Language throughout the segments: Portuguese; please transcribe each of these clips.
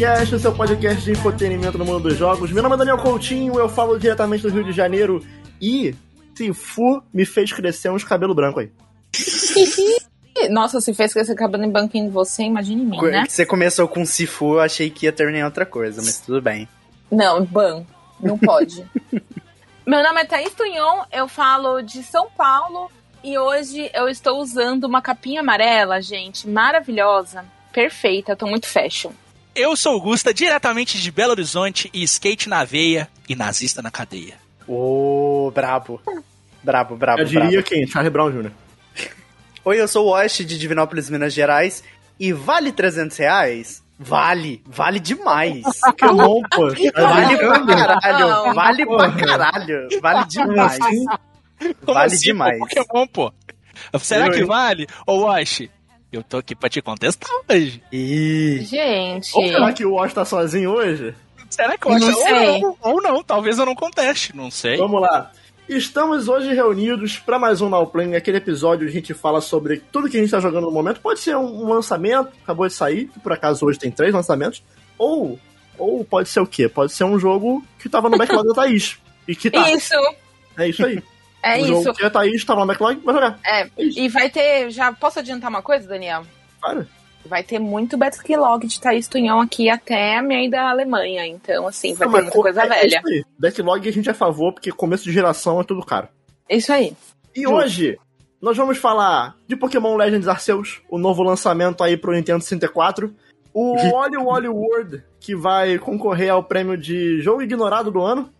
Splitcast, o seu podcast de entretenimento no mundo dos jogos. Meu nome é Daniel Coutinho, eu falo diretamente do Rio de Janeiro e Sifu me fez crescer uns cabelos brancos aí. Nossa, se fez crescer cabelo em banquinho em você, imagine em mim, né? Você começou com Sifu, eu achei que ia terminar em outra coisa, mas tudo bem. Não, ban. Não pode. Meu nome é Thaís Tunhon, eu falo de São Paulo e hoje eu estou usando uma capinha amarela, gente, maravilhosa, perfeita, eu tô muito fashion. Eu sou o Gusta, diretamente de Belo Horizonte e skate na veia e nazista na cadeia. Ô, oh, brabo. Brabo, brabo, Eu diria brabo. quem? Charlie Brown Jr. Oi, eu sou o Wash de Divinópolis, Minas Gerais. E vale 300 reais? Vale, vale demais. Pokémon, pô. Vale pra caralho, vale pra caralho, vale demais. Como Vale assim, demais. Pô, Pokémon, pô. Será que vale? Ô, Wash, eu tô aqui pra te contestar hoje. Ih, Gente, Ou será que o Wash tá sozinho hoje? Será que eu acho? Não sei. Ou não, ou não, talvez eu não conteste, não sei. Vamos lá. Estamos hoje reunidos para mais um Now Playing, aquele episódio onde a gente fala sobre tudo que a gente tá jogando no momento. Pode ser um lançamento, acabou de sair, que por acaso hoje tem três lançamentos. Ou, ou pode ser o quê? Pode ser um jogo que tava no backlog da Thaís. E que tá. isso, É isso aí. É um isso. jogo que a Thaís tava no backlog, vai jogar. É, É e vai ter, já posso adiantar uma coisa, Daniel? Claro. Vai ter muito backlog de Thaís Tunhão aqui até a ida à Alemanha, então assim, vai Não, ter muita coisa é- é velha. isso aí. Backlog a gente é a favor, porque começo de geração é tudo caro. Isso aí. E Justo. hoje, nós vamos falar de Pokémon Legends Arceus, o novo lançamento aí pro Nintendo 64. O Wally Wally World, que vai concorrer ao prêmio de jogo ignorado do ano.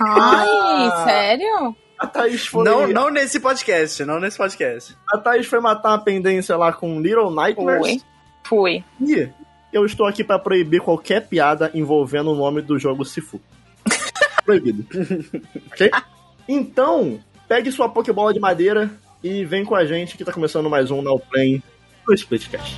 Ai, Ah. sério? A Thaís foi, não, não nesse podcast, não nesse podcast. A Thaís foi matar a pendência lá com Little Nightmares. Fui. Fui. E eu estou aqui pra proibir qualquer piada envolvendo o nome do jogo Sifu. Proibido. ok? Então, pegue sua Pokébola de madeira e vem com a gente que tá começando mais um Now Play do Splitcast.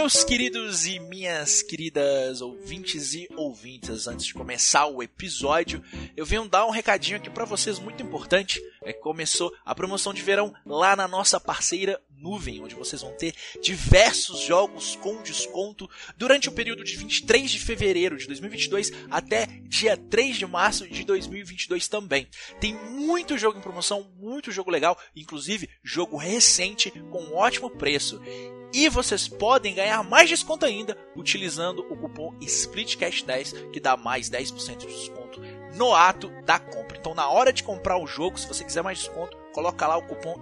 Meus queridos e minhas queridas ouvintes e ouvintas, antes de começar o episódio, eu venho dar um recadinho aqui pra vocês muito importante. É começou a promoção de verão lá na nossa parceira Nuvem, onde vocês vão ter diversos jogos com desconto durante o período de 23 de fevereiro de 2022 até dia 3 de março de 2022 também. Tem muito jogo em promoção, muito jogo legal, inclusive jogo recente com ótimo preço. E vocês podem ganhar mais desconto ainda utilizando o cupom SPLITCAST10, que dá mais 10% de desconto no ato da compra. Então, na hora de comprar o jogo, se você quiser mais desconto, coloca lá o cupom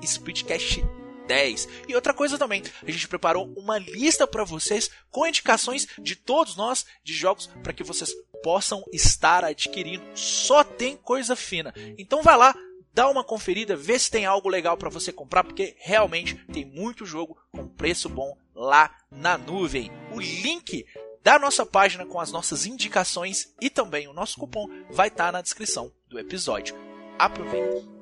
SPLITCAST10. E outra coisa também, a gente preparou uma lista para vocês com indicações de todos nós de jogos para que vocês possam estar adquirindo. Só tem coisa fina. Então vai lá, dá uma conferida, vê se tem algo legal para você comprar, porque realmente tem muito jogo com preço bom lá na nuvem. O link da nossa página com as nossas indicações e também o nosso cupom vai estar na descrição do episódio. Aproveita!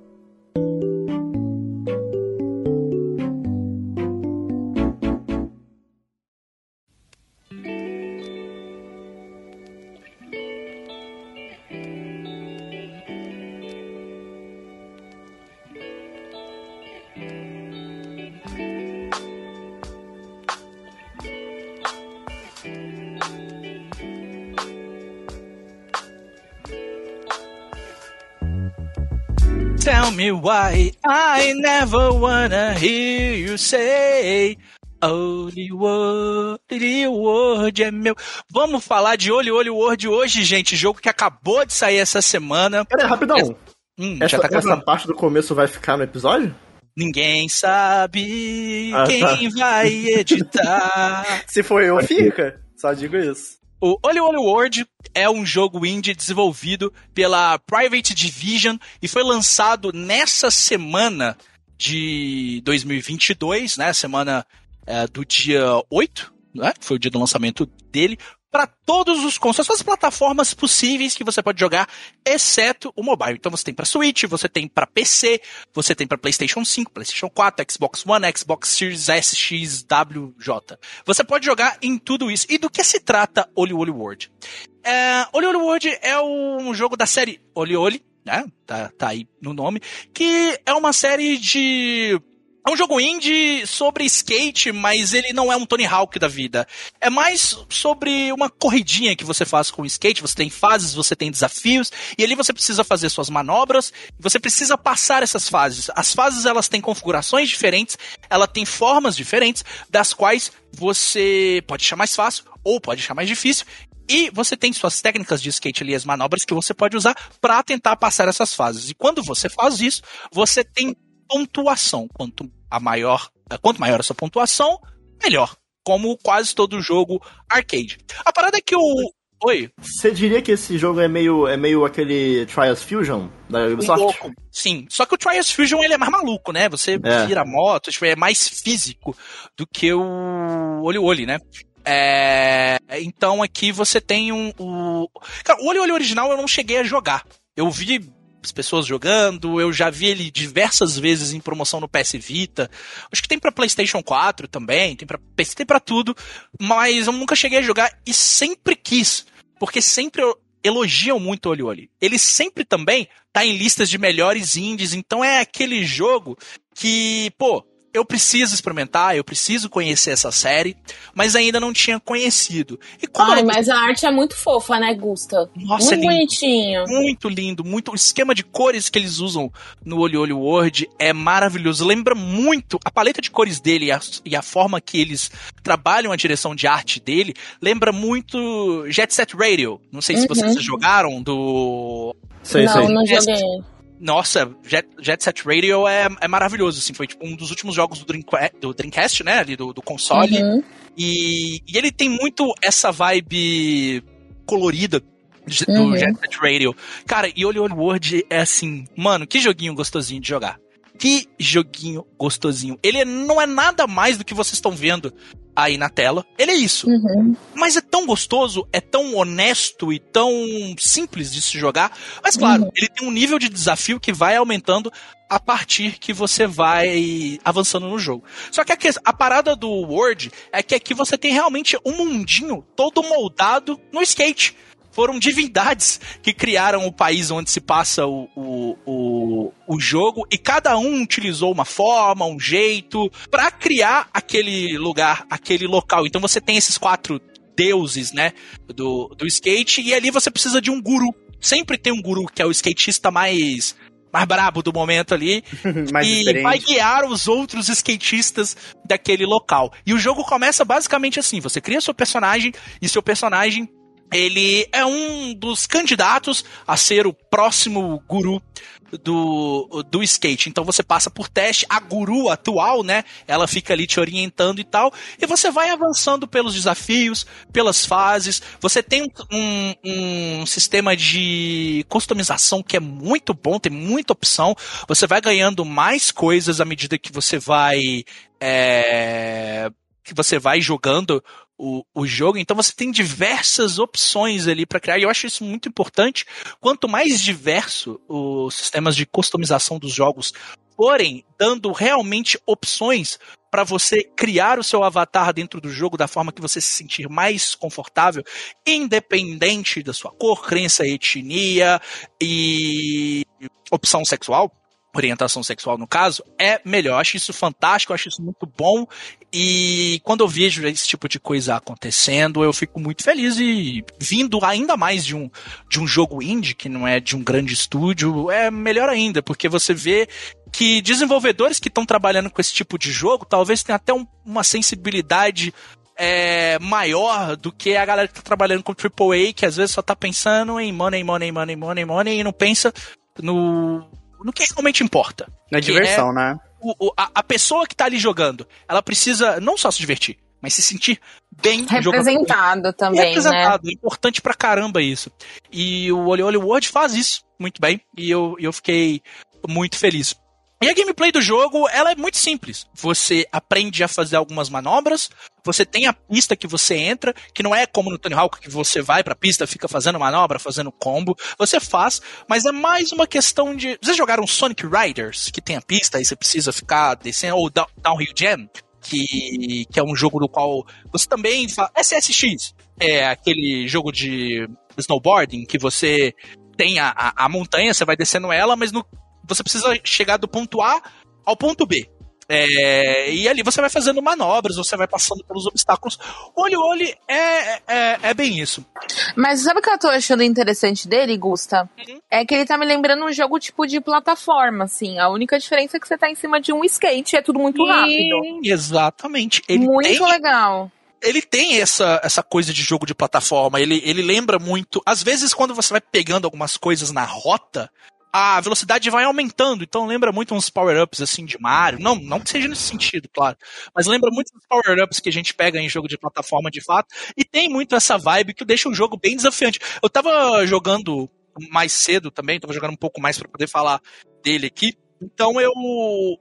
Me why I never wanna hear you say Only word, only word é meu. Vamos falar de Olho Olho Word hoje, gente. Jogo que acabou de sair essa semana. Pera aí, rapidão. Hum, Essa, tá essa parte do começo vai ficar no episódio? Ninguém sabe Ah, quem tá. vai editar. Se for eu, fica. Só digo isso. O Olho Olho World é um jogo indie desenvolvido pela Private Division e foi lançado nessa semana de 2022, né? Semana é, do dia 8, né? Foi o dia do lançamento dele, para todos os consoles, todas as plataformas possíveis que você pode jogar, exceto o mobile. Então você tem para Switch, você tem para PC, você tem para PlayStation 5, PlayStation 4, Xbox One, Xbox Series S, X, W, J. Você pode jogar em tudo isso. E do que se trata Oli Oli World? É, Oli Oli World é um jogo da série Oli Oli, né? Tá, tá aí no nome, que é uma série de é um jogo indie sobre skate, mas ele não é um Tony Hawk da vida. É mais sobre uma corridinha que você faz com o skate. Você tem fases, você tem desafios, e ali você precisa fazer suas manobras, você precisa passar essas fases. As fases elas têm configurações diferentes, ela tem formas diferentes, das quais você pode achar mais fácil ou pode achar mais difícil. E você tem suas técnicas de skate ali, as manobras que você pode usar para tentar passar essas fases. E quando você faz isso, você tem pontuação. Quanto a maior, quanto maior a sua pontuação, melhor. Como quase todo jogo arcade. A parada é que o. Oi. Você diria que esse jogo é meio, é meio aquele Trials Fusion da Ubisoft? Um pouco. Sim, só que o Trials Fusion ele é mais maluco, né? Você é. vira moto, tipo, é mais físico do que o Olho Olho, né? É... Então aqui você tem um. O... Cara, o Olho Olho original eu não cheguei a jogar. Eu vi as pessoas jogando. Eu já vi ele diversas vezes em promoção no PS Vita. Acho que tem para PlayStation 4 também, tem para PC, tem para tudo, mas eu nunca cheguei a jogar e sempre quis, porque sempre elogiam muito o Oli. Ele sempre também tá em listas de melhores indies, então é aquele jogo que, pô, eu preciso experimentar, eu preciso conhecer essa série, mas ainda não tinha conhecido. E Ai, eu... mas a arte é muito fofa, né, Gusta? Nossa, muito é bonitinho. Muito lindo, muito. O esquema de cores que eles usam no Olho Olho World é maravilhoso. Lembra muito a paleta de cores dele e a, e a forma que eles trabalham a direção de arte dele. Lembra muito Jet Set Radio. Não sei se uhum. vocês jogaram do. Sei, não, sei. não joguei. Nossa, Jet, Jet Set Radio é, é maravilhoso, assim, foi tipo um dos últimos jogos do, Dream, do Dreamcast, né, ali do, do console, uhum. e, e ele tem muito essa vibe colorida do uhum. Jet Set Radio. Cara, e Olho Olho World é assim, mano, que joguinho gostosinho de jogar. Que joguinho gostosinho. Ele não é nada mais do que vocês estão vendo aí na tela. Ele é isso. Uhum. Mas é tão gostoso, é tão honesto e tão simples de se jogar. Mas claro, uhum. ele tem um nível de desafio que vai aumentando a partir que você vai avançando no jogo. Só que a, a parada do Word é que aqui você tem realmente um mundinho todo moldado no skate foram divindades que criaram o país onde se passa o, o, o, o jogo e cada um utilizou uma forma, um jeito para criar aquele lugar, aquele local. Então você tem esses quatro deuses, né, do, do skate e ali você precisa de um guru. Sempre tem um guru que é o skatista mais mais brabo do momento ali e diferente. vai guiar os outros skatistas daquele local. E o jogo começa basicamente assim: você cria seu personagem e seu personagem ele é um dos candidatos a ser o próximo guru do, do skate. Então você passa por teste, a guru atual, né? Ela fica ali te orientando e tal, e você vai avançando pelos desafios, pelas fases. Você tem um, um sistema de customização que é muito bom, tem muita opção. Você vai ganhando mais coisas à medida que você vai. É, que você vai jogando o, o jogo, então você tem diversas opções ali para criar, e eu acho isso muito importante. Quanto mais diverso os sistemas de customização dos jogos forem, dando realmente opções para você criar o seu avatar dentro do jogo da forma que você se sentir mais confortável, independente da sua cor, crença, etnia e opção sexual, orientação sexual no caso, é melhor. Eu acho isso fantástico, eu acho isso muito bom. E quando eu vejo esse tipo de coisa acontecendo, eu fico muito feliz e vindo ainda mais de um, de um jogo indie, que não é de um grande estúdio, é melhor ainda, porque você vê que desenvolvedores que estão trabalhando com esse tipo de jogo talvez tenham até um, uma sensibilidade é, maior do que a galera que está trabalhando com AAA, que às vezes só está pensando em money, money, money, money, money e não pensa no no que realmente importa. Na diversão, é né? O, o, a, a, pessoa que tá ali jogando, ela precisa não só se divertir, mas se sentir bem representado também, né? representado. né? É importante pra caramba isso. E o Olho Olho World faz isso muito bem, e eu, eu fiquei muito feliz. E a gameplay do jogo, ela é muito simples. Você aprende a fazer algumas manobras, você tem a pista que você entra, que não é como no Tony Hawk, que você vai pra pista, fica fazendo manobra, fazendo combo. Você faz, mas é mais uma questão de... Vocês jogaram Sonic Riders, que tem a pista e você precisa ficar descendo, ou Downhill Jam? Que, que é um jogo do qual você também faz... SSX é aquele jogo de snowboarding que você tem a, a, a montanha, você vai descendo ela, mas no você precisa chegar do ponto A ao ponto B. É, e ali você vai fazendo manobras, você vai passando pelos obstáculos. Olho olho é, é, é bem isso. Mas sabe o que eu tô achando interessante dele, Gusta? Uhum. É que ele tá me lembrando um jogo tipo de plataforma, assim. A única diferença é que você tá em cima de um skate, é tudo muito rápido. Exatamente. Ele muito tem... legal ele tem essa, essa coisa de jogo de plataforma. Ele, ele lembra muito. Às vezes, quando você vai pegando algumas coisas na rota, a velocidade vai aumentando, então lembra muito uns power-ups assim de Mario. Não, não que seja nesse sentido, claro. Mas lembra muito dos power-ups que a gente pega em jogo de plataforma de fato. E tem muito essa vibe que deixa o jogo bem desafiante. Eu tava jogando mais cedo também, tava jogando um pouco mais para poder falar dele aqui. Então eu,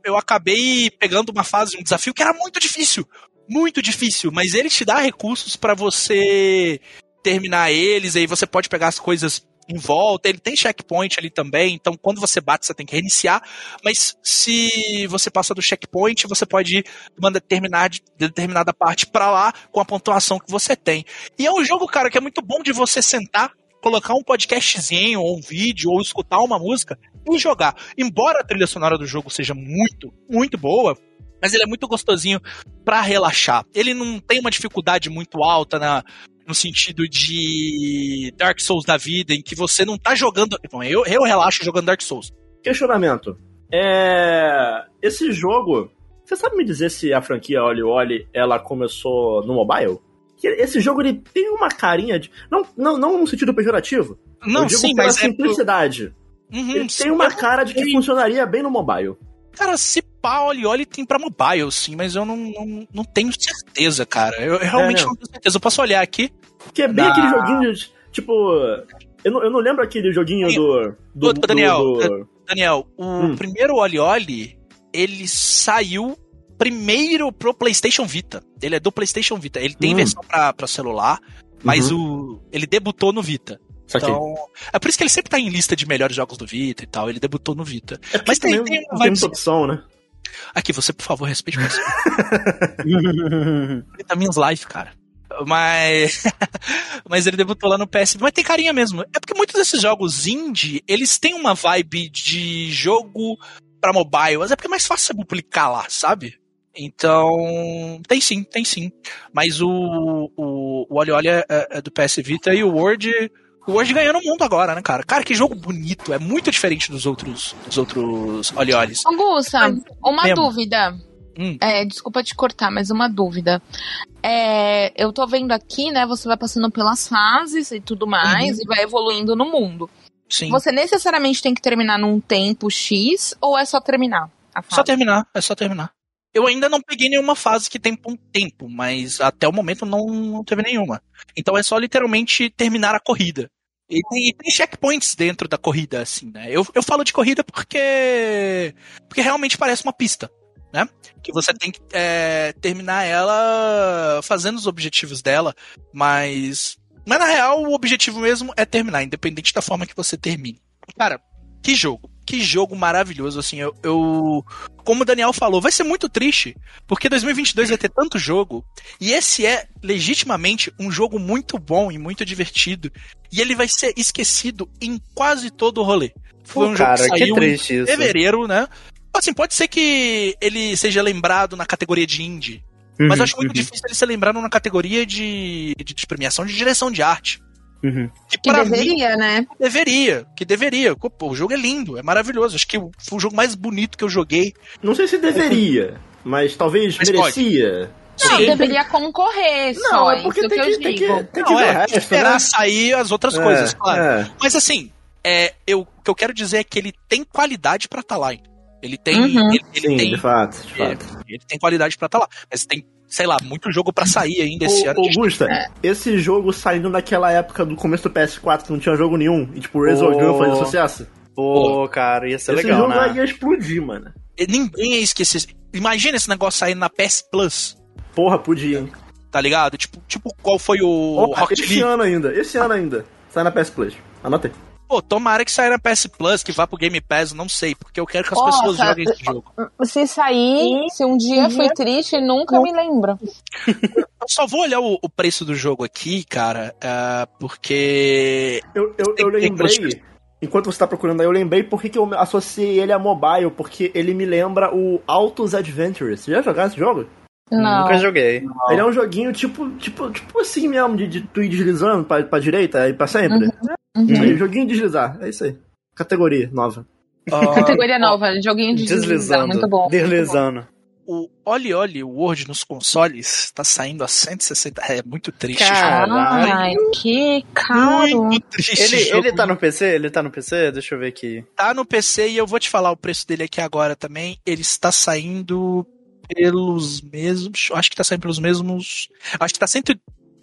eu acabei pegando uma fase, um desafio que era muito difícil. Muito difícil, mas ele te dá recursos para você terminar eles, aí você pode pegar as coisas em volta, ele tem checkpoint ali também, então quando você bate você tem que reiniciar, mas se você passa do checkpoint, você pode ir uma determinada, determinada parte para lá com a pontuação que você tem. E é um jogo, cara, que é muito bom de você sentar, colocar um podcastzinho, ou um vídeo, ou escutar uma música e jogar. Embora a trilha sonora do jogo seja muito, muito boa, mas ele é muito gostosinho para relaxar. Ele não tem uma dificuldade muito alta na, no sentido de Dark Souls da vida, em que você não tá jogando. Bom, eu, eu relaxo jogando Dark Souls. Questionamento. É. Esse jogo. Você sabe me dizer se a franquia Oli Oli ela começou no mobile? Esse jogo ele tem uma carinha de. Não, não, não no sentido pejorativo. Não, sim, mas é simplicidade. É... Uhum, ele tem uma cara de que funcionaria bem no mobile. Cara, se pá, Oli Oli tem pra mobile, sim, mas eu não, não, não tenho certeza, cara. Eu, eu realmente é, não. não. tenho certeza. Eu posso olhar aqui. Que é bem aquele joguinho, de, tipo. Eu não, eu não lembro aquele joguinho do. do, do Daniel, do... Daniel, o hum. primeiro Oli Oli, ele saiu primeiro pro PlayStation Vita. Ele é do PlayStation Vita. Ele tem hum. versão pra, pra celular, mas uhum. o, ele debutou no Vita. Então, é por isso que ele sempre tá em lista de melhores jogos do Vita e tal. Ele debutou no Vita. É Mas tem, tem, uma tem opção, né? Aqui, você, por favor, respeite você. Vitamins Life, cara. Mas. mas ele debutou lá no PS. Mas tem carinha mesmo. É porque muitos desses jogos indie, eles têm uma vibe de jogo para mobile. Mas é porque é mais fácil você publicar lá, sabe? Então, tem sim, tem sim. Mas o, o, o Olha Olha é, é do PS Vita e o Word Word ganhando o mundo agora, né, cara? Cara, que jogo bonito. É muito diferente dos outros, dos outros olhos. Augusta, uma Mesmo. dúvida. Hum. É, desculpa te cortar, mas uma dúvida. É, eu tô vendo aqui, né? Você vai passando pelas fases e tudo mais uhum. e vai evoluindo no mundo. Sim. Você necessariamente tem que terminar num tempo X ou é só terminar? Só terminar, é só terminar. Eu ainda não peguei nenhuma fase que tem um tempo, mas até o momento não, não teve nenhuma. Então é só literalmente terminar a corrida. E tem, e tem, checkpoints dentro da corrida, assim, né? Eu, eu falo de corrida porque. Porque realmente parece uma pista, né? Que você tem que é, terminar ela fazendo os objetivos dela, mas. Mas na real, o objetivo mesmo é terminar, independente da forma que você termine. Cara, que jogo que jogo maravilhoso, assim, eu, eu, Como o Daniel falou, vai ser muito triste, porque 2022 vai ter tanto jogo, e esse é, legitimamente, um jogo muito bom e muito divertido, e ele vai ser esquecido em quase todo o rolê. Foi um cara, jogo que saiu em fevereiro, né? Assim, pode ser que ele seja lembrado na categoria de indie, uhum, mas eu acho muito uhum. difícil ele ser lembrado na categoria de, de, de premiação de direção de arte. Uhum. Que, que deveria, mim, né? Deveria, que deveria. Pô, o jogo é lindo, é maravilhoso. Acho que foi o jogo mais bonito que eu joguei. Não sei se deveria, mas talvez mas merecia. Não, Sim. deveria concorrer. Não, só, é porque tem que, tem, que, tem que, não, é, resto, esperar né? sair as outras é, coisas, claro. É. Mas assim, é, eu, o que eu quero dizer é que ele tem qualidade para estar tá lá. Ele tem. Uhum. Ele, ele Sim, tem, de fato, de fato. Ele, ele tem qualidade para estar tá lá. Mas tem sei lá, muito jogo para sair ainda esse Ô, ano. Augusta, é. esse jogo saindo naquela época do começo do PS4 que não tinha jogo nenhum, e tipo, Resogun oh. fazia sucesso. Pô, cara, ia ser esse legal, Esse jogo né? ia explodir, mano. Ninguém ia esquecer. Imagina esse negócio saindo na PS Plus, Porra, podia, hein? tá ligado? Tipo, tipo qual foi o Rocket esse League? ano ainda, esse ano ainda. Sai na PS Plus. Anotei. Pô, tomara que saia na PS Plus, que vá pro Game Pass, não sei, porque eu quero que as Nossa, pessoas joguem esse jogo. Se sair, se um dia foi triste, nunca me lembro. Eu só vou olhar o, o preço do jogo aqui, cara, ah, porque. Eu, eu, eu lembrei, enquanto você tá procurando aí, eu lembrei por que eu associei ele a mobile, porque ele me lembra o Autos Adventures. Você já jogou esse jogo? Não. Nunca joguei. Ele é um joguinho tipo, tipo, tipo assim mesmo, de, de tu ir deslizando pra, pra direita e pra sempre. Uhum. Isso aí, joguinho de deslizar, é isso aí. Categoria nova. ah, Categoria nova, joguinho de deslizar, Deslizando. muito bom. Deslizando. o Oli Oli Word nos consoles tá saindo a 160. É muito triste. Cara, jogo. Ai, que caro. Muito triste. Ele, jogo. ele tá no PC? Ele tá no PC? Deixa eu ver aqui. tá no PC e eu vou te falar o preço dele aqui agora também. Ele está saindo pelos mesmos. Acho que tá saindo pelos mesmos. Acho que tá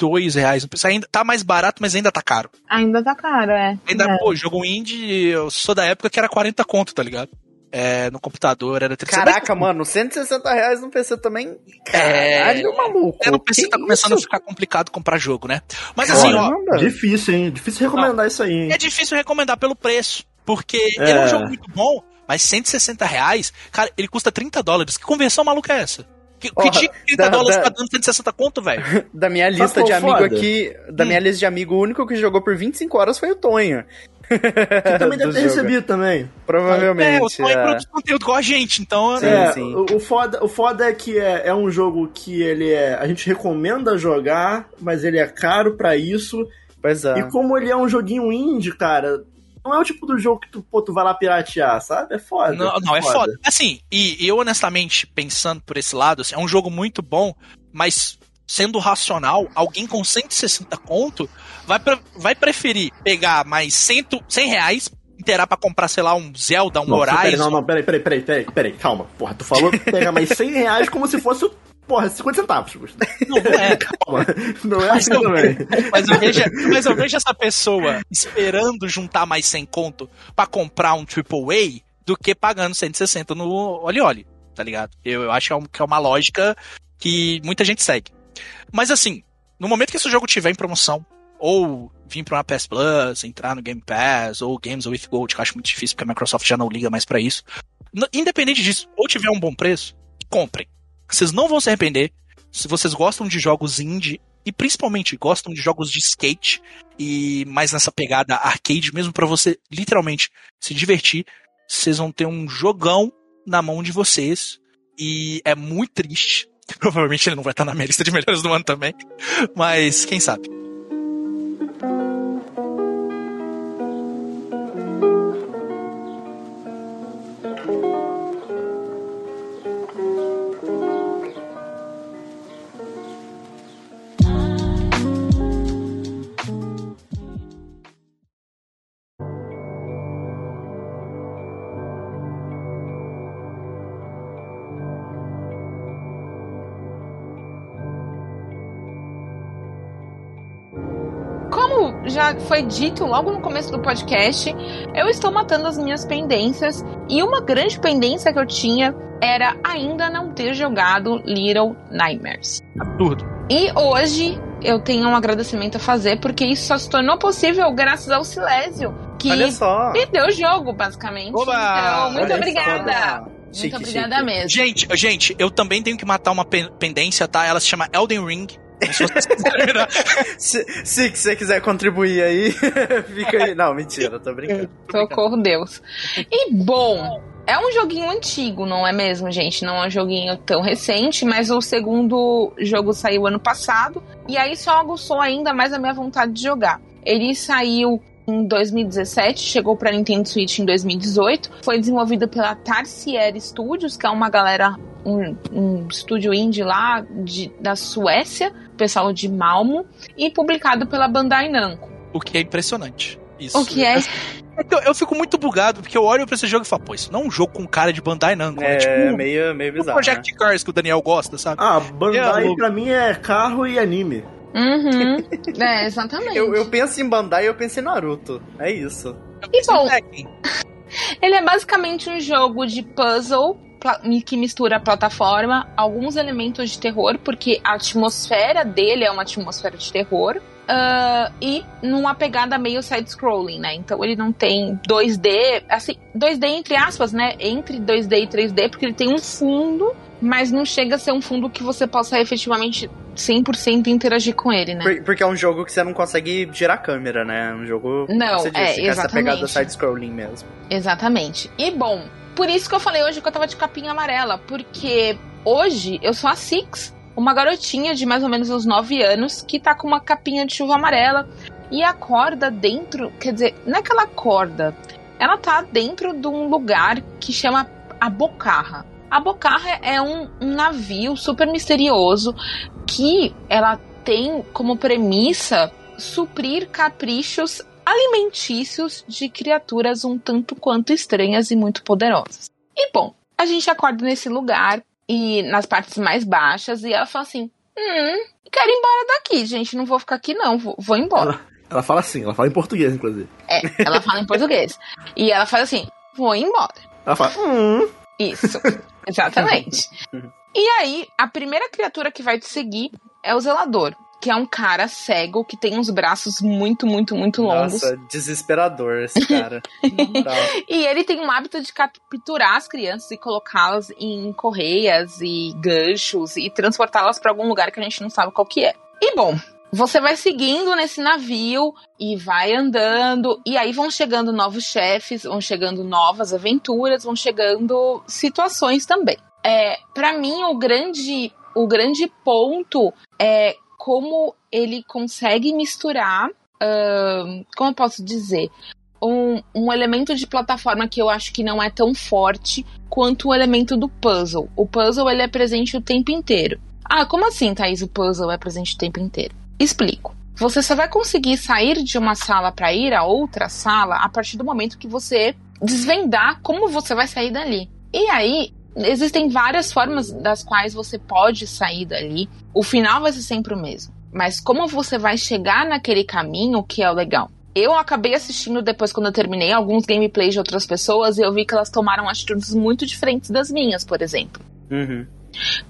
102 reais. Ainda tá mais barato, mas ainda tá caro. Ainda tá caro, é. Ainda, É. pô, jogo indie, eu sou da época que era 40 conto, tá ligado? É, no computador era 30 Caraca, mano, 160 reais no PC também. Caralho, maluco. É, no PC Que tá começando a isso? ficar complicado comprar jogo, né? Mas assim, ó. Difícil, hein? Difícil recomendar isso aí, hein? é difícil recomendar pelo preço. Porque É. ele é um jogo muito bom, mas 160 reais, cara, ele custa 30 dólares. Que conversão maluca é essa? Que, que Porra, dia que 30 da- dólares da- tá dando 160 conto, velho? Da minha lista de amigo foda? aqui, da minha lista de amigo, o único que jogou por 25 horas foi o Tonho. Que também deve ter jogo. recebido também. É, Provavelmente. eu tô em é. produto de conteúdo igual a gente, então. Sim, é, sim. O, o foda, o foda é que é, é um jogo que ele é. A gente recomenda jogar, mas ele é caro pra isso. Pois é. E como ele é um joguinho indie, cara, não é o tipo do jogo que tu, pô, tu vai lá piratear, sabe? É foda. Não, não, é foda. Assim, e, eu honestamente, pensando por esse lado, assim, é um jogo muito bom, mas sendo racional, alguém com 160 conto vai, pre- vai preferir pegar mais 100, 100 reais, inteirar pra comprar, sei lá, um Zelda, um peraí, Horizon. não, não, peraí, peraí, peraí, peraí, peraí, calma. Porra, tu falou pegar mais 100 reais como se fosse, o- porra, 50 centavos. Não, é. Calma, não é Mas assim não- também. Mas eu, vejo, mas eu vejo essa pessoa esperando juntar mais 100 conto pra comprar um AAA do que pagando 160 no Oli Oli, tá ligado? Eu, eu acho que é, um- que é uma lógica que muita gente segue. Mas assim, no momento que esse jogo tiver em promoção, ou vir pra uma PS Plus, entrar no Game Pass, ou Games with Gold, que eu acho muito difícil, porque a Microsoft já não liga mais pra isso. Independente disso, ou tiver um bom preço, comprem. Vocês não vão se arrepender. Se vocês gostam de jogos indie e principalmente gostam de jogos de skate e mais nessa pegada arcade, mesmo pra você literalmente se divertir, vocês vão ter um jogão na mão de vocês e é muito triste. Provavelmente ele não vai estar na minha lista de melhores do ano também, mas quem sabe. Já foi dito logo no começo do podcast, eu estou matando as minhas pendências e uma grande pendência que eu tinha era ainda não ter jogado Little Nightmares. Absurdo. E hoje eu tenho um agradecimento a fazer porque isso só se tornou possível graças ao Silésio, que me deu o jogo, basicamente. Oba! Então, muito Olha obrigada. só. Muito Chique, obrigada chique. mesmo. Gente, gente, eu também tenho que matar uma pen- pendência, tá? Ela se chama Elden Ring. Se se você quiser contribuir aí, fica aí. Não, mentira, tô brincando. Socorro Deus. E bom, é um joguinho antigo, não é mesmo, gente? Não é um joguinho tão recente, mas o segundo jogo saiu ano passado e aí só aguçou ainda mais a minha vontade de jogar. Ele saiu em 2017, chegou para Nintendo Switch em 2018, foi desenvolvido pela Tarsier Studios, que é uma galera, um, um estúdio indie lá de, da Suécia, pessoal de Malmo, e publicado pela Bandai Namco. O que é impressionante. Isso. O que é Eu, eu fico muito bugado, porque eu olho pra esse jogo e falo, pô, isso não é um jogo com cara de Bandai Namco. É, É tipo meio, meio o bizarro. Project Cars que o Daniel gosta, sabe? Ah, Bandai Eu- pra mim é carro e anime. Uhum. É, exatamente. né? Eu, eu penso em Bandai e eu penso em Naruto. É isso. E bom, ele é basicamente um jogo de puzzle que mistura plataforma, alguns elementos de terror, porque a atmosfera dele é uma atmosfera de terror. ah, e numa pegada meio side-scrolling, né? Então ele não tem 2D, assim, 2D entre aspas, né? Entre 2D e 3D, porque ele tem um fundo, mas não chega a ser um fundo que você possa efetivamente 100% interagir com ele, né? Por- Porque é um jogo que você não consegue girar a câmera, né? É um jogo. Não, você disse, é, com essa pegada exatamente. side-scrolling mesmo. Exatamente. E bom, por isso que eu falei hoje que eu tava de capinha amarela, porque hoje eu sou a Six, uma garotinha de mais ou menos uns 9 anos, que tá com uma capinha de chuva amarela e acorda dentro, quer dizer, não é que ela acorda, ela tá dentro de um lugar que chama a Bocarra. A Bocarra é um, um navio super misterioso que ela tem como premissa suprir caprichos alimentícios de criaturas um tanto quanto estranhas e muito poderosas. E bom, a gente acorda nesse lugar e nas partes mais baixas e ela fala assim: Hum, quero ir embora daqui, gente. Não vou ficar aqui, não, vou, vou embora. Ela, ela fala assim, ela fala em português, inclusive. É, ela fala em português. E ela faz assim: vou embora. Ela fala, hum. Isso, exatamente. E aí, a primeira criatura que vai te seguir é o zelador, que é um cara cego que tem uns braços muito, muito, muito longos. Nossa, desesperador esse cara. E ele tem um hábito de capturar as crianças e colocá-las em correias e ganchos e transportá-las para algum lugar que a gente não sabe qual que é. E bom, você vai seguindo nesse navio e vai andando e aí vão chegando novos chefes, vão chegando novas aventuras, vão chegando situações também. É, para mim o grande o grande ponto é como ele consegue misturar, ahn, como eu posso dizer, um, um elemento de plataforma que eu acho que não é tão forte quanto o elemento do puzzle. O puzzle ele é presente o tempo inteiro. Ah, como assim, Thaís, o puzzle é presente o tempo inteiro? Explico. Você só vai conseguir sair de uma sala para ir a outra sala a partir do momento que você desvendar como você vai sair dali. E aí, existem várias formas das quais você pode sair dali. O final vai ser sempre o mesmo. Mas como você vai chegar naquele caminho que é o legal? Eu acabei assistindo depois, quando eu terminei, alguns gameplays de outras pessoas e eu vi que elas tomaram atitudes muito diferentes das minhas, por exemplo. Uhum.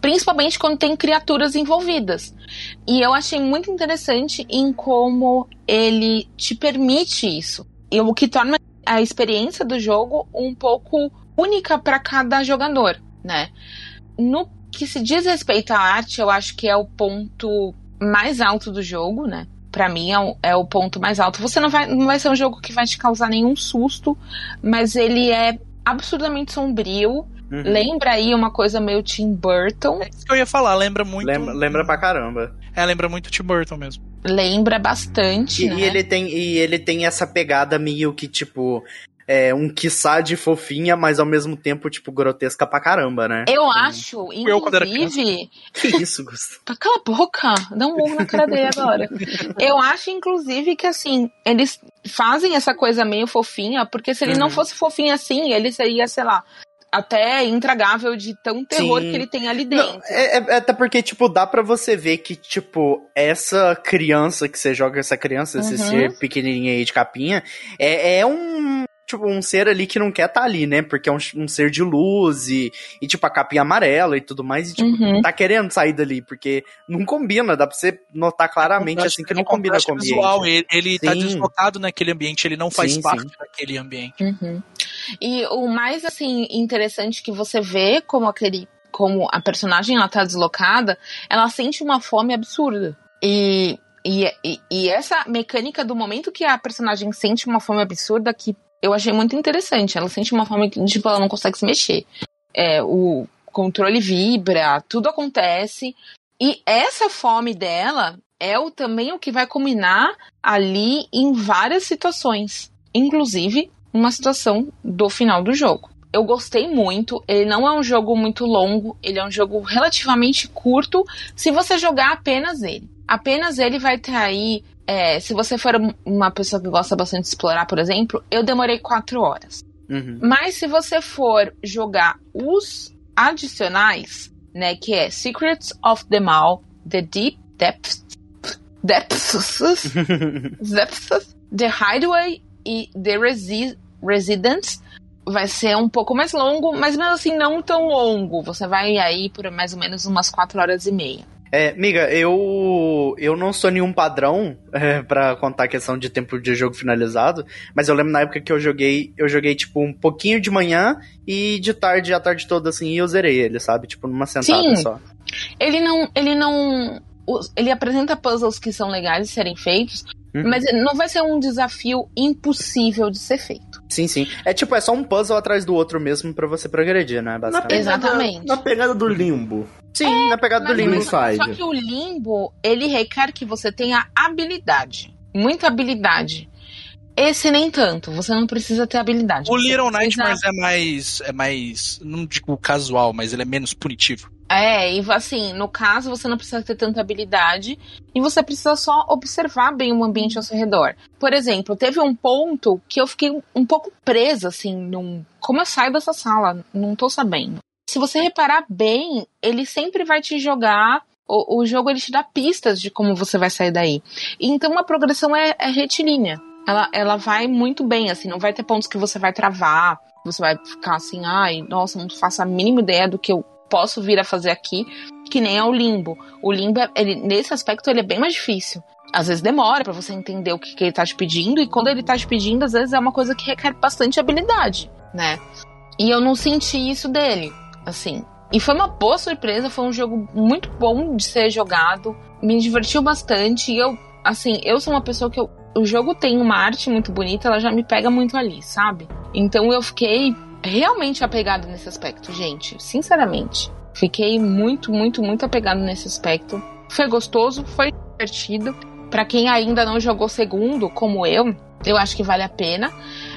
Principalmente quando tem criaturas envolvidas. E eu achei muito interessante em como ele te permite isso. E o que torna a experiência do jogo um pouco única para cada jogador, né? No que se diz respeito à arte, eu acho que é o ponto mais alto do jogo, né? Pra mim é o, é o ponto mais alto. Você não vai, não vai ser um jogo que vai te causar nenhum susto, mas ele é absurdamente sombrio. Uhum. Lembra aí uma coisa meio Tim Burton. É isso que eu ia falar, lembra muito. Lembra, lembra pra caramba. É, lembra muito Tim Burton mesmo. Lembra bastante, E, né? e ele tem, e ele tem essa pegada meio que, tipo, é, um quiçá de fofinha, mas ao mesmo tempo, tipo, grotesca pra caramba, né? Eu acho, Eu, quando era inclusive. Que isso, Gustavo? Tá, Cala a boca! Dá um murro na cara dele agora. Eu acho, inclusive, que assim, eles fazem essa coisa meio fofinha, porque se ele não Uhum. fosse fofinho assim, ele seria, sei lá, até intragável de tão terror Sim. que ele tem ali Não, dentro. é, é- até porque, tipo, dá pra você ver que, tipo, essa criança que você joga, essa criança, esse Uhum. ser pequenininho aí de capinha, é, é um. Tipo, um ser ali que não quer estar ali, né? Porque é um, um ser de luz e, e, tipo, a capinha amarela e tudo mais. E, tipo, Uhum. tá querendo sair dali, porque não combina, dá pra você notar claramente, assim, que não combina com o ambiente. visual, Ele, ele tá deslocado naquele ambiente, ele não faz Sim, parte sim. daquele ambiente. Uhum. E o mais assim interessante que você vê como aquele como a personagem ela tá deslocada, ela sente uma fome absurda. E, e, e, e essa mecânica do momento que a personagem sente uma fome absurda que eu achei muito interessante. Ela sente uma fome que tipo, ela não consegue se mexer. É, o controle vibra, tudo acontece. E essa fome dela é o, também o que vai culminar ali em várias situações. Inclusive, uma situação do final do jogo. Eu gostei muito. Ele não é um jogo muito longo, ele é um jogo relativamente curto se você jogar apenas ele. Apenas ele vai ter aí. É, se você for uma pessoa que gosta bastante de explorar, por exemplo, eu demorei quatro horas. Uhum. Mas se você for jogar os adicionais, né, que é Secrets of the Mal, The Deep Depths, Depths, Depths The Hideaway e The Resi Residence, vai ser um pouco mais longo, mas mesmo assim não tão longo. Você vai aí por mais ou menos umas 4 horas e meia. É, amiga, eu eu não sou nenhum padrão é, para contar a questão de tempo de jogo finalizado, mas eu lembro na época que eu joguei, eu joguei tipo um pouquinho de manhã e de tarde, a tarde toda assim, e eu zerei ele, sabe? Tipo numa sentada Sim. só. Ele não. Ele não. Ele apresenta puzzles que são legais de serem feitos, Uhum. mas não vai ser um desafio impossível de ser feito. Sim, sim. É tipo, é só um puzzle atrás do outro mesmo pra você progredir, né, Na basicamente. pegada, Exatamente. Na pegada do limbo. Sim, na pegada do limbo. Só, Inside. só que o limbo, ele requer que você tenha habilidade. Muita habilidade. Esse nem tanto, você não precisa ter habilidade. O Little precisa- Nightmares é mais. É mais. Não digo casual, mas ele é menos punitivo. É, e assim, no caso você não precisa ter tanta habilidade e você precisa só observar bem o ambiente ao seu redor. Por exemplo, teve um ponto que eu fiquei um pouco presa, assim, num. Como eu saio dessa sala? Não tô sabendo. Se você reparar bem, ele sempre vai te jogar. O, o jogo ele te dá pistas de como você vai sair daí. Então a progressão é, é retilínea. Ela, ela vai muito bem, assim, não vai ter pontos que você vai travar. Você vai ficar assim, ai, nossa, não faço a mínima ideia do que eu posso vir a fazer aqui, que nem é o limbo. O limbo, é- ele, nesse aspecto, ele é bem mais difícil. Às vezes demora pra você entender o que, que ele tá te pedindo, e quando ele tá te pedindo, às vezes é uma coisa que requer bastante habilidade, né? E eu não senti isso dele, assim. E foi uma boa surpresa, foi um jogo muito bom de ser jogado, me divertiu bastante, e eu, assim, eu sou uma pessoa que eu, o jogo tem uma arte muito bonita, ela já me pega muito ali, sabe? Então eu fiquei realmente apegado nesse aspecto, gente. Sinceramente. Fiquei muito, muito, muito apegado nesse aspecto. Foi gostoso, foi divertido. Pra quem ainda não jogou segundo, como eu, eu acho que vale a pena.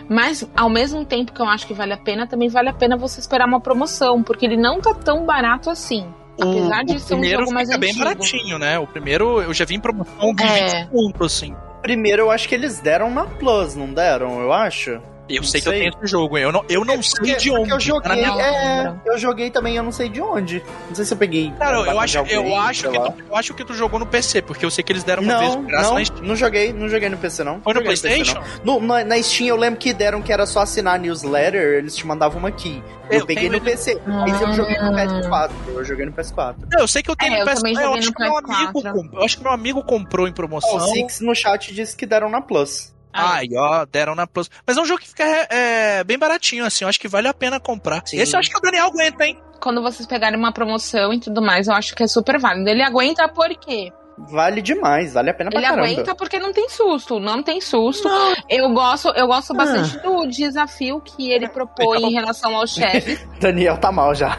Mas ao mesmo tempo que eu acho que vale a pena, também vale a pena você esperar uma promoção, porque ele não tá tão barato assim. Apesar de o ser um primeiro jogo mais fica bem antigo. baratinho, né? O primeiro eu já vi em promoção de É. 20 conto, assim. Primeiro eu acho que eles deram na Plus, não deram? Eu acho. Eu Não sei que eu sei. tenho esse jogo. Eu não, eu não sei Porque- de onde. Eu tá joguei, na minha- Não é, eu joguei também, eu não sei de onde. Não sei se eu peguei. Cara, eu acho, de eu, alguém, acho sei que tu, eu acho que tu jogou no PC, porque eu sei que eles deram uma vez Não, de graça não, na Steam. não joguei, não joguei no PC não. Foi no PlayStation? No, na, na Steam eu lembro que deram que era só assinar a newsletter, eles te mandavam uma key. Eu, Eu peguei no PC. Aí eu joguei no PS4. Eu joguei no PS4. Não, eu sei que eu tenho É, no eu PS4. também Eu, joguei acho no que meu amigo, PS4. comp- eu acho que meu amigo comprou em promoção. Ó, o Six no chat disse que deram na Plus. Ai, ó, deram na Plus. Mas é um jogo que fica é, bem baratinho, assim. Eu acho que vale a pena comprar. Sim. Esse eu acho que o Daniel aguenta, hein? Quando vocês pegarem uma promoção e tudo mais, eu acho que é super válido. Ele aguenta por quê? Vale demais, vale a pena pra Ele caramba. aguenta porque não tem susto, não tem susto. Eu gosto, eu gosto bastante do desafio que ele propõe em relação ao chefe. Daniel tá mal já.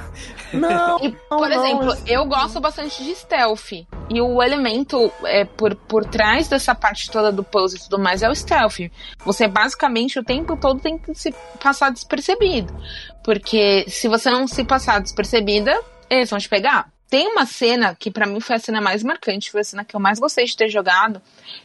Não, E, por não, exemplo, eu gosto bastante de stealth. E o elemento é, por, por trás dessa parte toda do puzzle e tudo mais é o stealth. Você basicamente o tempo todo tem que se passar despercebido. Porque se você não se passar despercebida, eles vão te pegar. Tem uma cena que pra mim foi a cena mais marcante, foi a cena que eu mais gostei de ter jogado,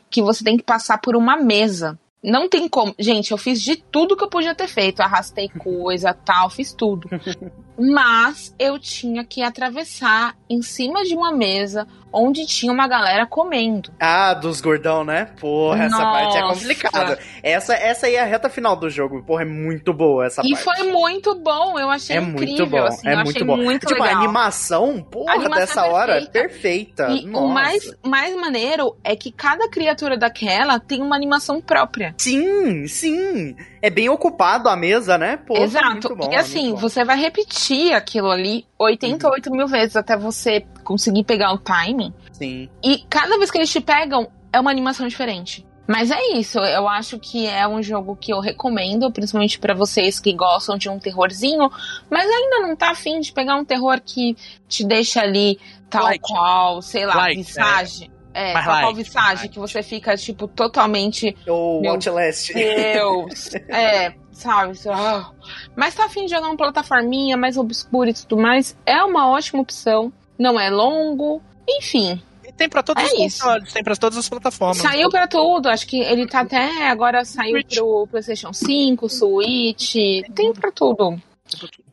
que você tem que passar por uma mesa. Não tem como. Gente, eu fiz de tudo que eu podia ter feito. Arrastei coisa, tal, fiz tudo. Mas eu tinha que atravessar em cima de uma mesa onde tinha uma galera comendo. Ah, dos gordão, né? Porra, essa parte é Nossa. complicada. Essa, essa aí é a reta final do jogo. Porra, é muito boa essa e parte. foi muito bom, eu achei É incrível. muito bom, assim, é muito bom. muito tipo, a legal. animação, porra, A animação dessa é hora, perfeita. perfeita. E Nossa. o mais, mais maneiro é que cada criatura daquela tem uma animação própria. Sim, sim. É bem ocupado a mesa, né? Porra, Exato. muito bom, e assim, muito bom. você vai repetir aquilo ali 88 mil vezes até você conseguir pegar o timing. Sim. E cada vez que eles te pegam, é uma animação diferente. Mas é isso, eu acho que é um jogo que eu recomendo, principalmente pra vocês que gostam de um terrorzinho, mas ainda não tá afim de pegar um terror que te deixa ali tal qual, sei lá, Light, visage. É, Mais tal qual light, visage, light. que você fica, tipo, totalmente O Meu Outlast. Deus. é, sabe? ah. Mas tá afim de jogar uma plataforminha mais obscura e tudo mais, é uma ótima opção. Não é longo, enfim. E tem pra todos É os isso. consoles, tem pra todas as plataformas. Saiu pra tudo, acho que ele tá até agora saiu Switch. pro PlayStation 5, Switch, tem pra tudo.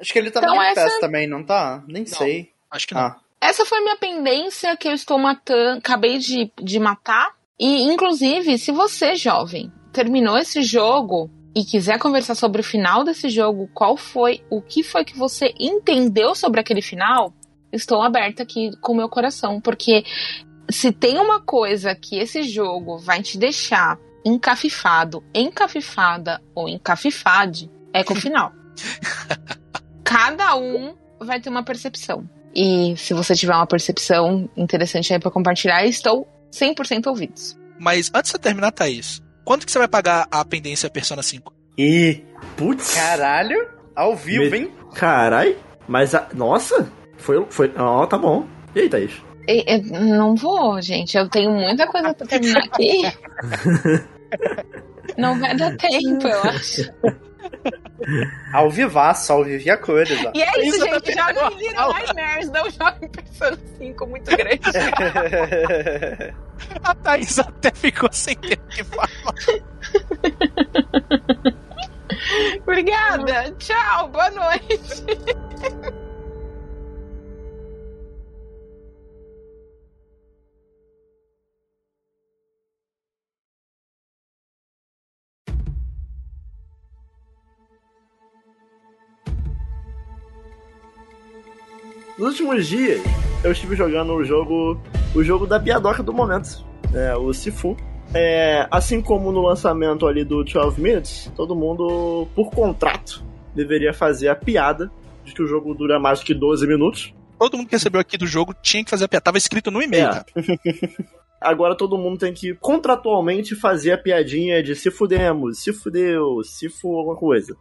Acho que ele tá Então essa- Pass também, não tá? Nem sei. Acho que não. Ah, Essa foi minha pendência que eu estou matando, acabei de, de matar. E inclusive, se você, jovem, terminou esse jogo e quiser conversar sobre o final desse jogo, qual foi, o que foi que você entendeu sobre aquele final, estou aberta aqui com o meu coração, porque se tem uma coisa que esse jogo vai te deixar encafifado, encafifada ou encafifade, é com o final. Cada um vai ter uma percepção. E se você tiver uma percepção interessante aí para compartilhar, estou 100% ouvidos. Mas antes de você terminar, Thaís, quanto que você vai pagar a pendência Persona 5? E. Putz. Caralho, ao vivo, Me- hein? Carai. Mas a. Nossa! Foi. foi Ó, tá bom. E aí, Thaís? E- e- não vou, gente. Eu tenho muita coisa pra terminar aqui. Não vai dar tempo, eu acho. Ao vivaço, ao vivo e a cores, ó. E é isso, Isso gente. também Joga é em Little Nightmares, não joga em Persona 5 muito grande. A Thaís até ficou sem ter o que falar. Obrigada. Tchau. Boa noite. Nos últimos dias, eu estive jogando o jogo. O jogo da piadoca do momento. É, o Sifu. É, assim como no lançamento ali do 12 Minutes, todo mundo, por contrato, deveria fazer a piada de que o jogo dura mais do que 12 minutos. Todo mundo que recebeu aqui do jogo tinha que fazer a piada. Tava escrito no e-mail, É. cara. Agora todo mundo tem que contratualmente fazer a piadinha de se fudemos, se fudeu, se for alguma coisa.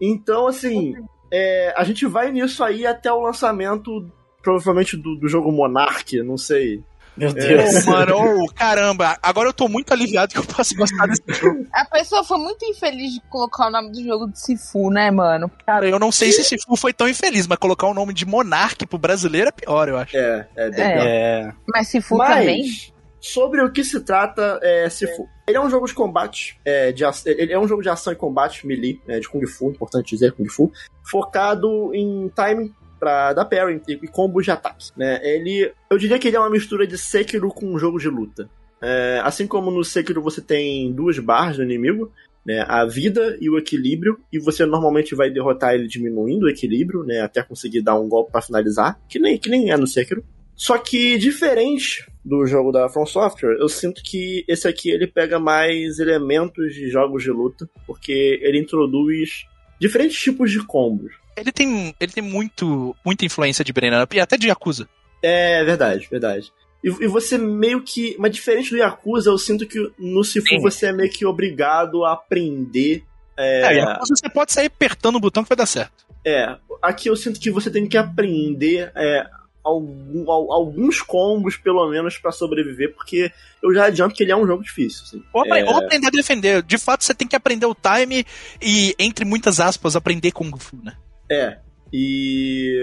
Então, assim, é, a gente vai nisso aí até o lançamento, provavelmente, do, do jogo Monarch, não sei. Meu Ô, Deus. mano, ô, caramba, agora eu tô muito aliviado que eu posso gostar desse jogo. A pessoa foi muito infeliz de colocar o nome do jogo de Sifu, né, mano? Cara, eu não sei se esse Fu foi tão infeliz, mas colocar o nome de Monark pro brasileiro é pior, eu acho. É, é É. pior. É. Mas Sifu também. Mas, sobre o que se trata é Sifu. Ele é um jogo de combate, é, de, ele é um jogo de ação e combate melee, é, de Kung Fu, importante dizer Kung Fu, focado em timing pra dar parry e combos de ataque. Né? Ele, eu diria que ele é uma mistura de Sekiro com um jogo de luta. É, assim como no Sekiro você tem duas barras do inimigo, né, a vida e o equilíbrio, e você normalmente vai derrotar ele diminuindo o equilíbrio, né, até conseguir dar um golpe pra finalizar, que nem, que nem é no Sekiro. Só que diferente do jogo da From Software, eu sinto que esse aqui ele pega mais elementos de jogos de luta, porque ele introduz diferentes tipos de combos. Ele tem, ele tem muito, muita influência de Brennan e até de Yakuza. É verdade, verdade. E, e você meio que. Mas diferente do Yakuza, eu sinto que no Sifu Sim. você é meio que obrigado a aprender. É, É, Yakuza você pode sair apertando o botão que vai dar certo. é, aqui eu sinto que você tem que aprender é, algum- al- alguns combos, pelo menos, pra sobreviver, porque eu já adianto que ele é um jogo difícil. Assim. Ou, É. ou aprender a defender. De fato, você tem que aprender o time e, entre muitas aspas, aprender Kung Fu, né? É. E.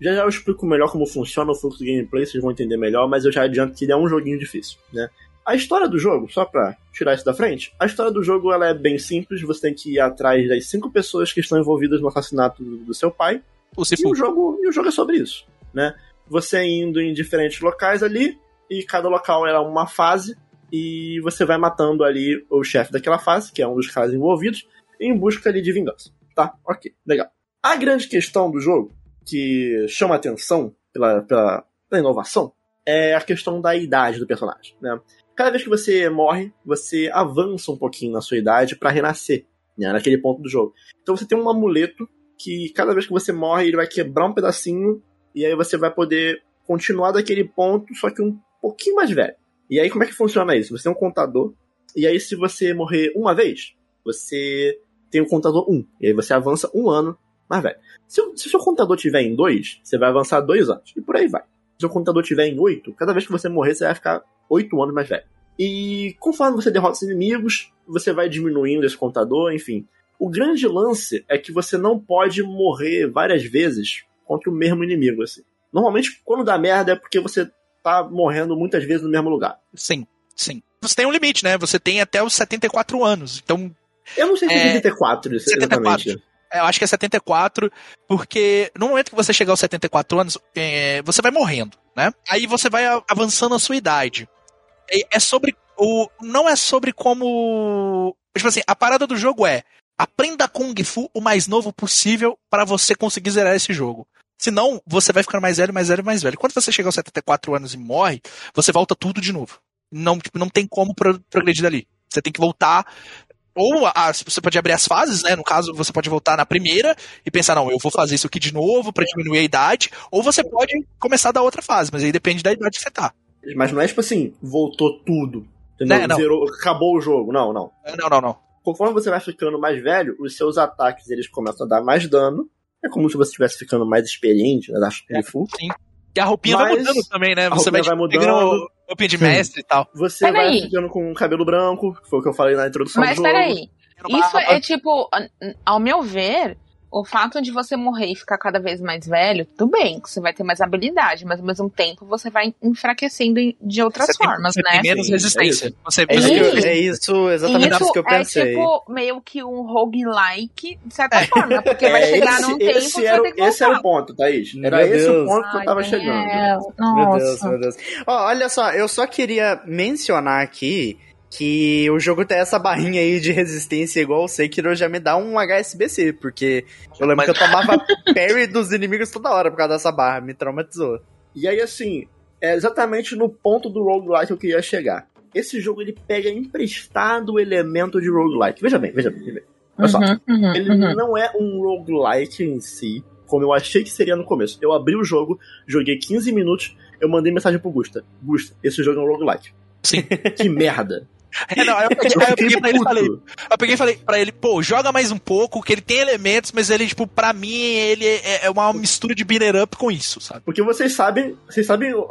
Já já eu explico melhor como funciona o fluxo do gameplay, vocês vão entender melhor, mas eu já adianto que ele é um joguinho difícil, né? A história do jogo, só pra tirar isso da frente, a história do jogo ela é bem simples, você tem que ir atrás das cinco pessoas que estão envolvidas no assassinato do do seu pai, O e o jogo, e o jogo é sobre isso, né? Você indo em diferentes locais ali, e cada local é uma fase, e você vai matando ali o chefe daquela fase, que é um dos caras envolvidos, em busca ali de vingança. Tá? Ok, legal. A grande questão do jogo, que chama atenção pela, pela, pela inovação, é a questão da idade do personagem, né? Cada vez que você morre, você avança um pouquinho na sua idade pra renascer, né? Naquele ponto do jogo. Então você tem um amuleto que cada vez que você morre, ele vai quebrar um pedacinho e aí você vai poder continuar daquele ponto, só que um pouquinho mais velho. E aí como é que funciona isso? Você tem um contador, e aí se você morrer uma vez, você tem o contador 1. E aí você avança um ano mais velho. Se, o- se o seu contador tiver em 2, você vai avançar dois anos. E por aí vai. Se o contador tiver em 8, cada vez que você morrer, você vai ficar 8 anos mais velho. E conforme você derrota os inimigos, você vai diminuindo esse contador, enfim. O grande lance é que você não pode morrer várias vezes contra o mesmo inimigo, assim. Normalmente, quando dá merda, é porque você tá morrendo muitas vezes no mesmo lugar. Sim, sim. Você tem um limite, né? Você tem até os 74 anos. Então, Eu não sei se é, É, 74, isso, 74. exatamente. eu acho que é 74, porque no momento que você chegar aos 74 anos, é, você vai morrendo, né? Aí você vai avançando a sua idade. É, é sobre o, não é sobre como. Tipo assim, a parada do jogo é aprenda Kung Fu o mais novo possível para você conseguir zerar esse jogo. Senão, você vai ficando mais velho, mais velho, mais velho. Quando você chega aos 74 anos e morre, você volta tudo de novo. Não, tipo, não tem como pro- progredir dali. Você tem que voltar. Ou a- você pode abrir as fases, né? No caso, você pode voltar na primeira e pensar, não, eu vou fazer isso aqui de novo pra diminuir a idade. Ou você pode começar da outra fase, mas aí depende da idade que você tá. Mas não é tipo assim, voltou tudo. Entendeu? Né, não. Zerou, acabou o jogo. Não, não. Não, não, não. Conforme você vai ficando mais velho, os seus ataques eles começam a dar mais dano. É como se você estivesse ficando mais experiente, né? Da Kung Fu. E a roupinha vai Mas mudando também, né? a Você vai, roupinha vai pegando mudando. roupinha de Sim. mestre e tal. Você vai Peraí. ficando com cabelo branco, que foi o que eu falei na introdução Mas do jogo. peraí, Uma isso é tipo, ao meu ver, o fato de você morrer e ficar cada vez mais velho, tudo bem, que você vai ter mais habilidade, mas ao mesmo tempo você vai enfraquecendo de outras você tem, formas, você né? tem menos Sim, resistência. você É isso, que eu- Sim. é isso exatamente isso isso que eu é pensei. tipo meio que um roguelike, de certa forma, porque vai chegar esse, num tempo esse que era, que esse era o ponto, Thaís. Era Meu esse o ponto que eu tava Daniel, chegando. Meu Deus, Nossa. meu Deus. Ó, olha só, eu só queria mencionar aqui que o jogo tem essa barrinha aí de resistência igual o Sekiro já me dá um HSBC, porque eu lembro Mas- que eu tomava parry dos inimigos toda hora por causa dessa barra, me traumatizou. E aí, assim, é exatamente no ponto do roguelike que eu queria chegar. Esse jogo, ele pega emprestado o elemento de roguelike. Veja bem, veja bem. Veja bem. Olha só, Uhum, uhum, ele uhum. não é um roguelike em si, como eu achei que seria no começo. Eu abri o jogo, joguei 15 minutos, eu mandei mensagem pro Gusta. Gusta, esse jogo é um roguelike. Sim. Que merda. É, não, aí eu peguei, Eu aí eu fiquei peguei pra ele e falei, eu peguei e falei pra ele, pô, joga mais um pouco, que ele tem elementos, mas ele, tipo, pra mim, ele é, é uma mistura de beater up com isso, sabe? Porque vocês sabem, vocês sabem, eu,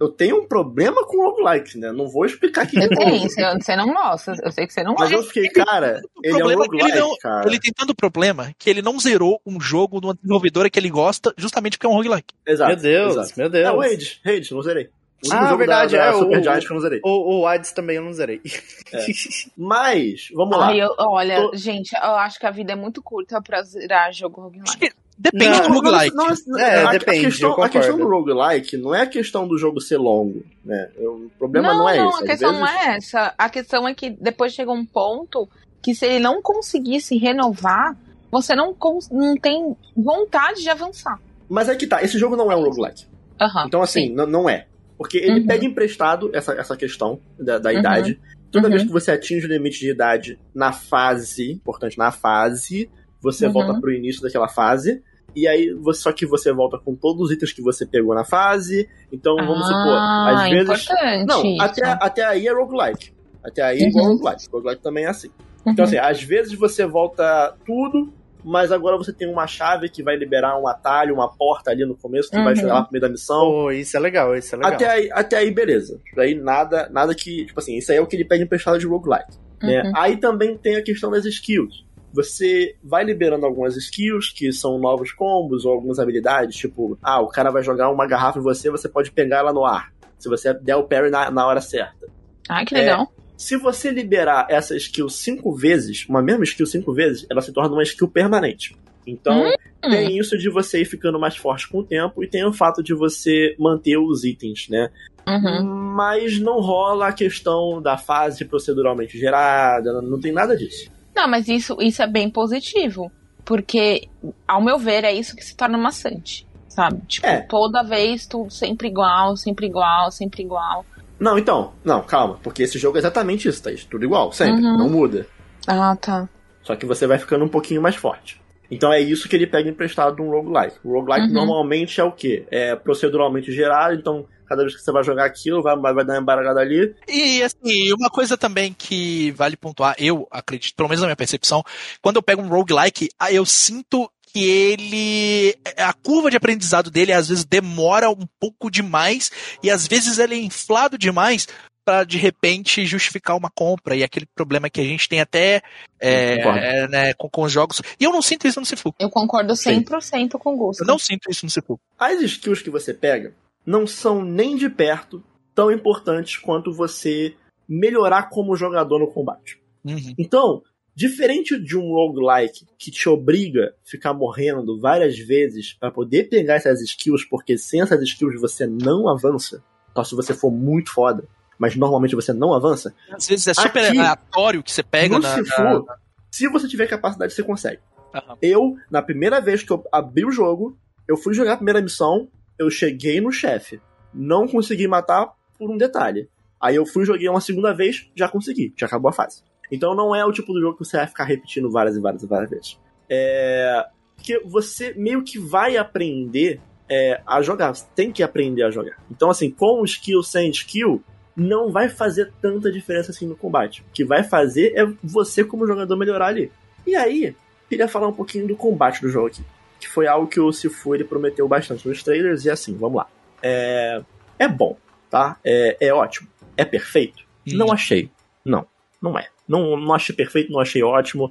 eu- tenho um problema com roguelike, né? Não vou explicar aqui Eu de tenho, você, não gosta, eu sei que você não Mas gosta. eu fiquei, cara, ele é um é que ele roguelike, não- cara. Ele tem tanto problema que ele não zerou um jogo de uma desenvolvedora que ele gosta, justamente porque é um roguelike. Exato, meu Deus, exato. meu Deus. É o Hades, Hades, não zerei. O Ah, jogo verdade, da, da é, o- Super Giant que eu não zerei. O, o Hades também eu não zerei. Mas, vamos lá. Ai, eu- olha, Tô- gente, eu acho que a vida é muito curta pra zerar jogo roguelike. depende Não, do roguelike. Não, não, É, a, depende, a questão, eu a questão do roguelike não é a questão do jogo ser longo, né? O problema não, é não, esse. a Às questão não vezes- é essa. A questão é que depois chega um ponto que se ele não conseguisse renovar, você não, não tem vontade de avançar. Mas é que tá, esse jogo não é um roguelike. Aham, Então, assim, não é. Porque ele Uhum. pega emprestado essa, essa questão da, da Uhum. idade. Toda vez Uhum. que você atinge o limite de idade na fase, importante, na fase, você Uhum. volta pro início daquela fase. E aí, você, só que você volta com todos os itens que você pegou na fase. Então, vamos supor, ah, às vezes. Não, isso. até, até aí é roguelike. Até aí é igual Uhum. roguelike. Roguelike também é assim. Então, assim, às vezes você volta tudo, mas agora você tem uma chave que vai liberar um atalho, uma porta ali no começo que vai Uhum. chegar lá pro meio da missão. Pô, isso é legal, isso é legal. Até aí, até aí, beleza. Daí nada, nada que. Tipo assim, isso aí é o que ele pede emprestado de roguelike. Né? Uhum. Aí também tem a questão das skills. Você vai liberando algumas skills que são novos combos ou algumas habilidades, tipo, ah, o cara vai jogar uma garrafa em você, você pode pegar ela no ar. Se você der o parry na, na hora certa. Ai, que legal. Se você liberar essa skill cinco vezes, uma mesma skill cinco vezes, ela se torna uma skill permanente. Então, Hum. tem isso de você ir ficando mais forte com o tempo e tem o fato de você manter os itens, né? Uhum. Mas não rola a questão da fase proceduralmente gerada, não tem nada disso. Não, mas isso, isso é bem positivo. Porque, ao meu ver, é isso que se torna maçante. Sabe? Tipo, É. toda vez tudo sempre igual, sempre igual, sempre igual. Não, então, não, calma, porque esse jogo é exatamente isso, Thaís. Tudo igual, sempre, Uhum. não muda. Ah, tá. Só que você vai ficando um pouquinho mais forte. Então é isso que ele pega emprestado de um roguelike. O roguelike Uhum. normalmente é o quê? É proceduralmente gerado, então cada vez que você vai jogar aquilo, vai, vai dar uma embaragada ali. E assim, uma coisa também que vale pontuar, eu acredito, pelo menos na minha percepção, quando eu pego um roguelike, ah, eu sinto que ele. A curva de aprendizado dele às vezes demora um pouco demais e às vezes ele é inflado demais para de repente justificar uma compra e aquele problema que a gente tem até é, Concordo. é, né, com, com os jogos. E eu não sinto isso no Sifu. Eu concordo Sim. 100% com o Gusto. Eu não sinto isso no Sifu. As skills que você pega não são nem de perto tão importantes quanto você melhorar como jogador no combate. Uhum. Então, diferente de um roguelike que te obriga a ficar morrendo várias vezes para poder pegar essas skills, porque sem essas skills você não avança, só se você for muito foda. mas normalmente você não avança. Às vezes é super Aqui, aleatório que você pega no na, Sifu, na- se você tiver capacidade, você consegue. Aham. Eu, na primeira vez que eu abri o jogo, eu fui jogar a primeira missão, eu cheguei no chefe. Não consegui matar por um detalhe. Aí eu fui joguei uma segunda vez, já consegui, já acabou a fase. Então não é o tipo do jogo que você vai ficar repetindo várias e várias e várias vezes. É. Porque você meio que vai aprender é, a jogar. Você tem que aprender a jogar. Então, assim, com skill sem skill, não vai fazer tanta diferença assim no combate. O que vai fazer é você, como jogador, melhorar ali. E aí, queria falar um pouquinho do combate do jogo aqui. Que foi algo que o Sifu ele prometeu bastante nos trailers. E assim, vamos lá. É, é bom, tá? É, é ótimo. É perfeito? Não achei. Não, não é. Não, não achei perfeito, não achei ótimo.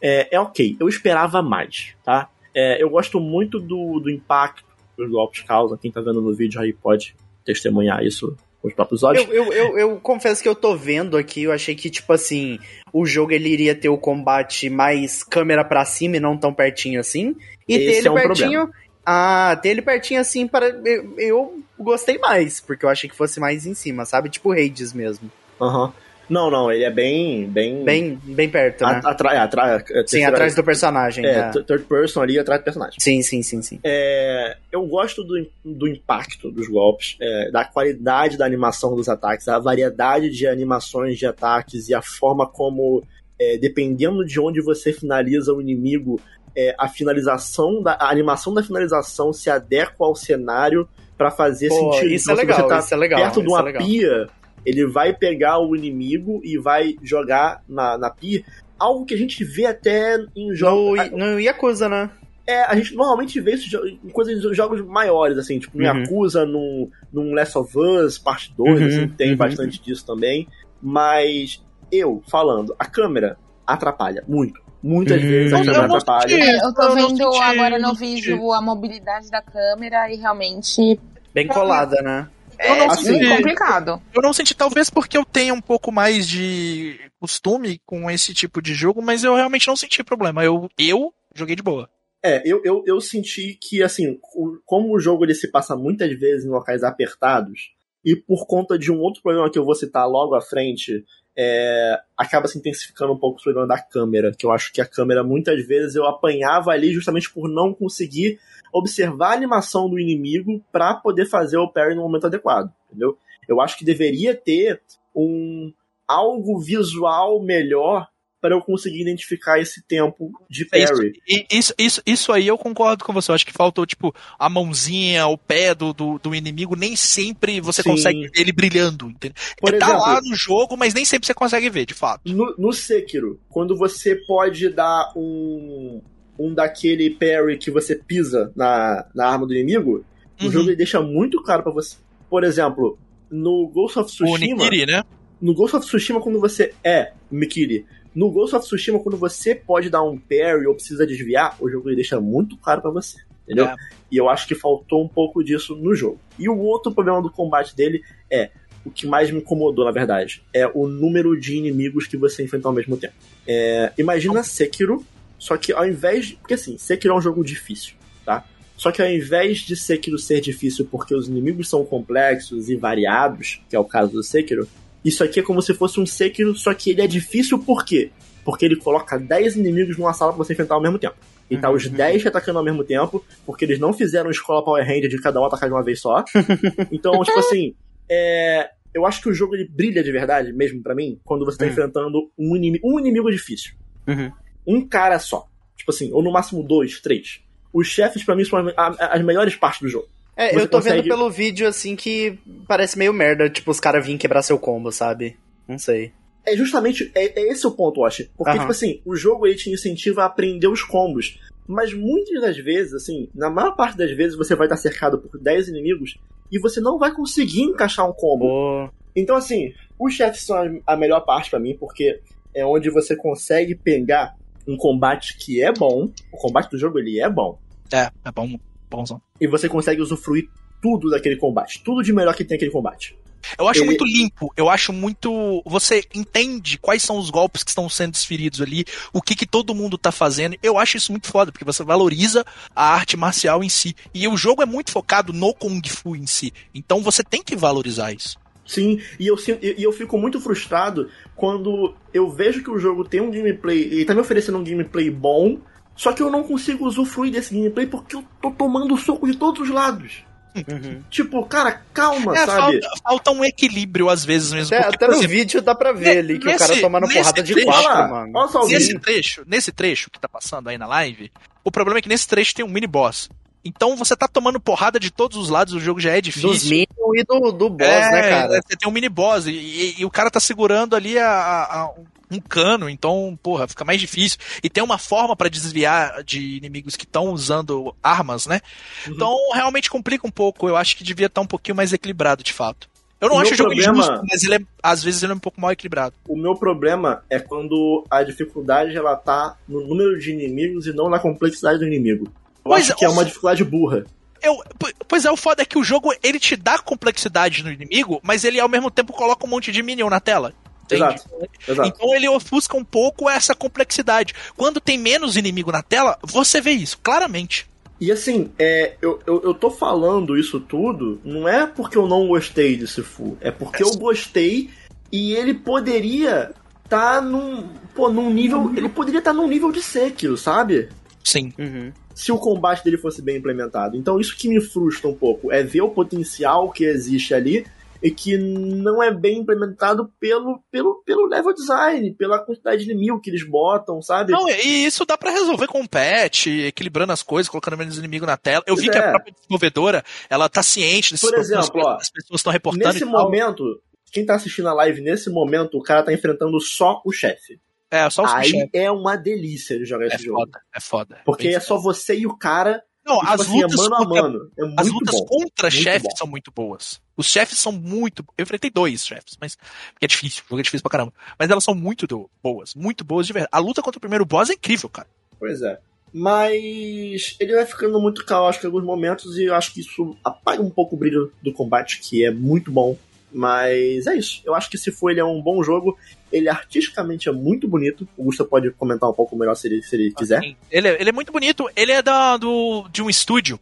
É, é ok. Eu esperava mais, tá? É, eu gosto muito do, do impacto que os golpes causam. Quem tá vendo no vídeo aí pode testemunhar isso com os próprios olhos. Eu, eu, eu, eu confesso que eu tô vendo aqui, eu achei que, tipo assim, o jogo ele iria ter o combate mais câmera pra cima e não tão pertinho assim. E ter Esse ele é um pertinho. Ah, ter ele pertinho assim, para eu, eu gostei mais, porque eu achei que fosse mais em cima, sabe? Tipo Hades mesmo. Aham. Não, não, ele é bem. Bem. Bem, bem perto, né? a- atra- é, é, sim, atrás do personagem. É, né? th- third person ali atrás do personagem. Sim, sim, sim, sim. É, eu gosto do, do impacto dos golpes, é, da qualidade da animação dos ataques, a variedade de animações de ataques e a forma como, é, dependendo de onde você finaliza o inimigo, é, a finalização, da, a animação da finalização se adequa ao cenário pra fazer Pô, sentido. isso Então, é legal, você tá isso é legal. perto de isso uma é legal. pia, ele vai pegar o inimigo e vai jogar na, na pia. Algo que a gente vê até em jogos. No, no Yakuza, né? É, a gente normalmente vê isso em coisas de jogos maiores, assim, tipo no Uhum. Yakuza, num, num Last of Us, parte 2, Uhum, assim, tem uhum. bastante disso também. Mas eu, falando, a câmera atrapalha muito. Muitas Uhum. vezes a Eu- câmera eu atrapalha. senti. É, eu tô Eu vendo senti, agora no não vídeo a mobilidade da câmera e realmente Bem colada, né? Eu não assim, complicado. Eu não senti, talvez porque eu tenha um pouco mais de costume com esse tipo de jogo, mas eu realmente não senti problema. Eu, eu joguei de boa. É, eu, eu, eu senti que, assim, como o jogo ele se passa muitas vezes em locais apertados, e por conta de um outro problema que eu vou citar logo à frente, é, acaba se intensificando um pouco o problema da câmera, que eu acho que a câmera muitas vezes eu apanhava ali justamente por não conseguir observar a animação do inimigo pra poder fazer o parry no momento adequado, entendeu? Eu acho que deveria ter um algo visual melhor para eu conseguir identificar esse tempo de É isso, parry. e isso, isso, isso aí eu concordo com você. Eu acho que faltou, tipo, a mãozinha, o pé do, do, do inimigo. Nem sempre você Sim. consegue ver ele brilhando. Entendeu? Por tá exemplo, lá no jogo, mas nem sempre você consegue ver, de fato. No, no Sekiro, quando você pode dar um, um daquele parry que você pisa na, na arma do inimigo, o Uhum. jogo ele deixa muito claro pra você. Por exemplo, no Ghost of O Tsushima, Nikiri, né? no Ghost of Tsushima quando você é Mikiri, no Ghost of Tsushima quando você pode dar um parry ou precisa desviar, o jogo ele deixa muito claro pra você, entendeu? É. E eu acho que faltou um pouco disso no jogo. E o outro problema do combate dele é o que mais me incomodou, na verdade, é o número de inimigos que você enfrenta ao mesmo tempo. É, imagina Sekiro, só que ao invés de. Porque assim, Sekiro é um jogo difícil, tá? Só que ao invés de Sekiro ser difícil porque os inimigos são complexos e variados, que é o caso do Sekiro, isso aqui é como se fosse um Sekiro, só que ele é difícil por quê? Porque ele coloca 10 inimigos numa sala pra você enfrentar ao mesmo tempo. E tá os Uhum. 10 te atacando ao mesmo tempo, porque eles não fizeram escola Power Ranger de cada um atacar de uma vez só. então, tipo assim, é, eu acho que o jogo ele brilha de verdade, mesmo pra mim, quando você tá Hum. enfrentando um inimigo, um inimigo difícil. Uhum. Um cara só. Tipo assim, ou no máximo dois, três. Os chefes, pra mim, são as melhores partes do jogo. É, Você eu tô consegue- vendo pelo vídeo assim que parece meio merda, tipo, os caras virem quebrar seu combo, sabe? Não sei. É justamente é, é esse o ponto, Wash. Porque, Aham. tipo assim, o jogo ele te incentiva a aprender os combos. Mas muitas das vezes, assim, na maior parte das vezes você vai estar cercado por 10 inimigos e você não vai conseguir encaixar um combo. Pô, Então, assim, os chefes são a- a melhor parte pra mim, porque é onde você consegue pegar um combate que é bom. O combate do jogo ele é bom. É, é bom, bonzão. E você consegue usufruir tudo daquele combate. Tudo de melhor que tem aquele combate. Eu acho Ele- muito limpo, eu acho muito. Você entende quais são os golpes que estão sendo desferidos ali, o que, que todo mundo tá fazendo. Eu acho isso muito foda, porque você valoriza a arte marcial em si. E o jogo é muito focado no Kung Fu em si. Então você tem que valorizar isso. Sim, e eu, e eu fico muito frustrado quando eu vejo que o jogo tem um gameplay, ele tá me oferecendo um gameplay bom, só que eu não consigo usufruir desse gameplay porque eu tô tomando soco de todos os lados. Uhum. Tipo, cara, calma, É, sabe? falta, falta um equilíbrio às vezes mesmo. Até, porque, até no exemplo, vídeo dá pra ver ali que o cara nesse- tomando nesse porrada de trecho- quatro, mano. nesse trecho, nesse trecho que tá passando aí na live, o problema é que nesse trecho tem um mini boss. Então você tá tomando porrada de todos os lados, o jogo já é difícil. Dos Minions e do, do boss, É, né, cara? Você tem um mini boss e, e- e o cara tá segurando ali a- a- um cano, então, porra, fica mais difícil. E tem uma forma pra desviar de inimigos que estão usando armas, né? Uhum. Então realmente complica um pouco. Eu acho que devia estar um pouquinho mais equilibrado, de fato. Eu não O acho o jogo problema- injusto, mas ele é, às vezes ele é um pouco mal equilibrado. O meu problema é quando a dificuldade ela tá no número de inimigos e não na complexidade do inimigo. Eu Pois acho é, que é uma dificuldade burra. Eu, pois é, o foda é que o jogo ele te dá complexidade no inimigo, mas ele ao mesmo tempo coloca um monte de minion na tela. Entende? Exato. Exato. Então ele ofusca um pouco essa complexidade. Quando tem menos inimigo na tela, você vê isso, claramente. E assim, é, eu, eu, eu tô falando isso tudo, não é porque eu não gostei de Sifu, é porque eu gostei e ele poderia tá num, pô, num nível, ele poderia estar num nível de Sekiro, sabe? Sim. Uhum. Se o combate dele fosse bem implementado. Então isso que me frustra um pouco, é ver o potencial que existe ali e que não é bem implementado pelo, pelo, pelo level design, pela quantidade de inimigo que eles botam, sabe? Não, e isso dá pra resolver com o patch, equilibrando as coisas, colocando menos inimigo na tela. Eu vi Pois que é. a própria desenvolvedora, ela tá ciente desses Por exemplo, que ó, as pessoas estão reportando Nesse momento, quem tá assistindo a live nesse momento, o cara tá enfrentando só o chefe. É, só os Aí é uma delícia de jogar É esse jogo. foda, é foda. Porque Bem é só você e o cara. Não, e, tipo as assim, é lutas, mano a contra, mano. É as lutas bom. contra chefes são muito boas. Os chefes são muito. Eu enfrentei dois chefes, mas. Porque é difícil, o jogo é difícil pra caramba. Mas elas são muito do- boas, muito boas de verdade. A luta contra o primeiro boss é incrível, cara. Pois é. Mas ele vai ficando muito caótico em alguns momentos e eu acho que isso apaga um pouco o brilho do combate, que é muito bom. Mas é isso. Eu acho que se for ele é um bom jogo, ele artisticamente é muito bonito. O Gusta pode comentar um pouco melhor se ele, se ele quiser. Sim. Ele, é- ele é muito bonito. Ele é da, do, de um estúdio,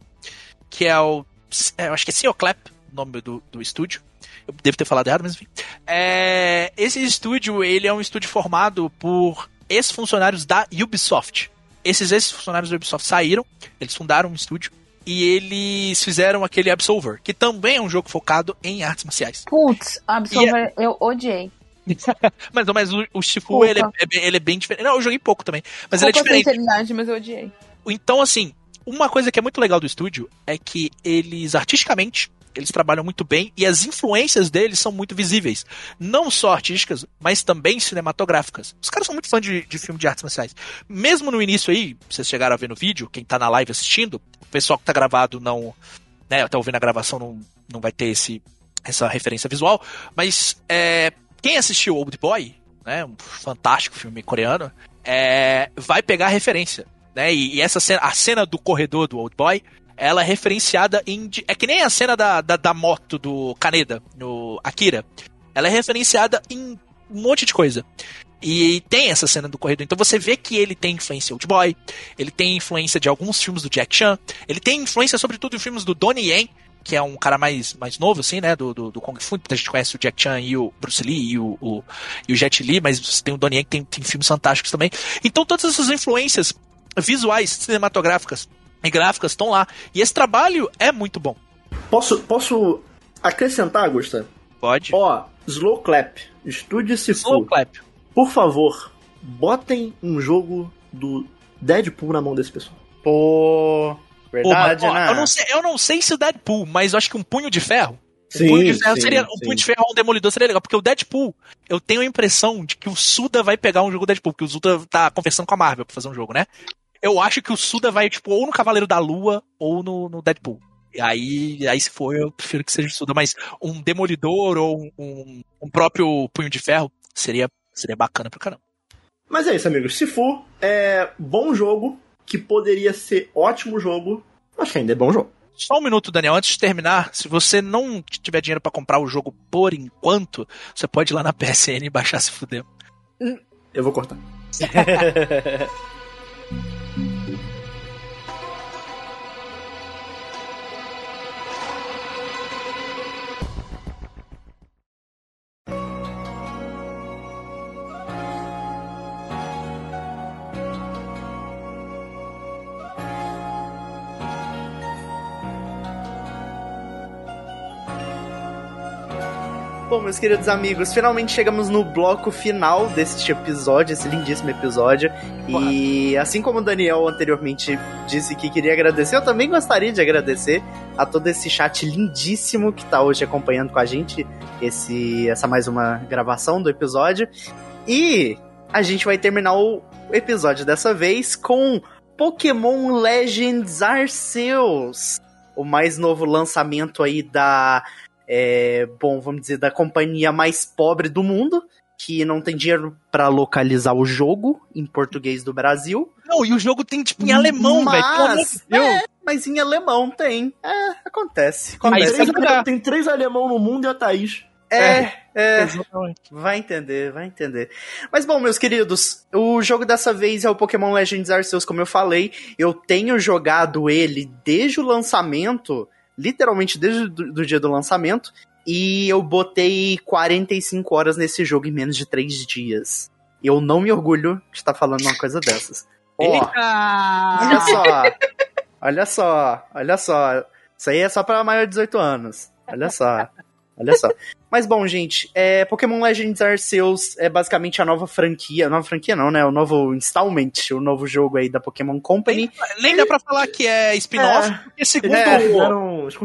que é o. é, eu acho que é Cioclap, o nome do, do estúdio. Eu devo ter falado errado, mas enfim. É, esse estúdio, ele é um estúdio formado por ex-funcionários da Ubisoft. Esses ex-funcionários da Ubisoft saíram, eles fundaram um estúdio e eles fizeram aquele Absolver, que também é um jogo focado em artes marciais. Putz, Absolver, eu odiei. Mas, mas o, o Shifu, ele é, é bem- ele é bem diferente. Não, eu joguei pouco também, mas ele é diferente. mas eu odiei. Então, assim, uma coisa que é muito legal do estúdio é que eles, artisticamente, eles trabalham muito bem e as influências deles são muito visíveis. Não só artísticas, mas também cinematográficas. Os caras são muito fãs de, de filme de artes marciais. Mesmo no início aí, vocês chegaram a ver no vídeo, quem tá na live assistindo, o pessoal que tá gravado não. Né, tá ouvindo a gravação não, não vai ter esse, essa referência visual, mas é, quem assistiu Old Boy, né, um fantástico filme coreano, é, vai pegar a referência né? E, e essa cena, a cena do corredor do Old Boy, ela é referenciada em. É que nem a cena da, da, da moto do Kaneda, no Akira. Ela é referenciada em um monte de coisa. E tem essa cena do corredor. Então você vê que ele tem influência Old Boy, ele tem influência de alguns filmes do Jack Chan, ele tem influência sobretudo em filmes do Donnie Yen, que é um cara mais, mais novo, assim, né? Do, do, do Kung Fu. A gente conhece o Jack Chan e o Bruce Lee e o, o, e o Jet Li, mas você tem o Donnie Yen que tem, tem filmes fantásticos também. Então todas essas influências visuais, cinematográficas e gráficas estão lá. E esse trabalho é muito bom. Posso, posso acrescentar, Gusta? Pode. Ó, Slow Clap, Estúdio Slow Sifu. clap. Por favor, botem um jogo do Deadpool na mão desse pessoal. Pô, Pô, verdade, mas, ó, né? eu, não sei, eu não sei se o Deadpool, mas eu acho que um punho de ferro. Sim, um punho de ferro sim, seria. Um punho de ferro ou um demolidor seria legal. Porque o Deadpool, eu tenho a impressão de que o Suda vai pegar um jogo Deadpool, porque o Suda tá conversando com a Marvel pra fazer um jogo, né? Eu acho que o Suda vai, tipo, ou no Cavaleiro da Lua ou no, no Deadpool. E aí, aí, se for, eu prefiro que seja o Suda. Mas um demolidor ou um, um, próprio punho de ferro seria, seria bacana pra caramba. Mas é isso, amigos. Sifu é bom jogo, que poderia ser ótimo jogo, mas que ainda é bom jogo. Só um minuto, Daniel, antes de terminar, se você não tiver dinheiro pra comprar o jogo por enquanto, você pode ir lá na PSN e baixar se fuder. Eu vou cortar. Bom, meus queridos amigos, finalmente chegamos no bloco final deste episódio, esse lindíssimo episódio. E assim como o Daniel anteriormente disse que queria agradecer, eu também gostaria de agradecer a todo esse chat lindíssimo que tá hoje acompanhando com a gente esse, essa mais uma gravação do episódio. E a gente vai terminar o episódio dessa vez com Pokémon Legends Arceus, o mais novo lançamento aí da é, bom, vamos dizer, da companhia mais pobre do mundo, que não tem dinheiro para localizar o jogo em português do Brasil. Não, e o jogo tem tipo em alemão, velho. Mas, é, mas em alemão tem. É, acontece. acontece. Tem, três, tem três alemão no mundo e a Thaís. É, é, vai entender, vai entender. Mas bom, meus queridos, o jogo dessa vez é o Pokémon Legends Arceus, como eu falei. Eu tenho jogado ele desde o lançamento literalmente desde o dia do lançamento. E eu botei 45 horas nesse jogo em menos de 3 dias. Eu não me orgulho de estar falando uma coisa dessas. Ó, olha só. Olha só, olha só. Isso aí é só para maior de 18 anos. Olha só. Olha só. Mas bom, gente, é, Pokémon Legends Arceus é basicamente a nova franquia. Nova franquia não, né? O novo installment, o novo jogo aí da Pokémon Company. Nem, dá pra falar que é spin-off, É. porque segundo, É,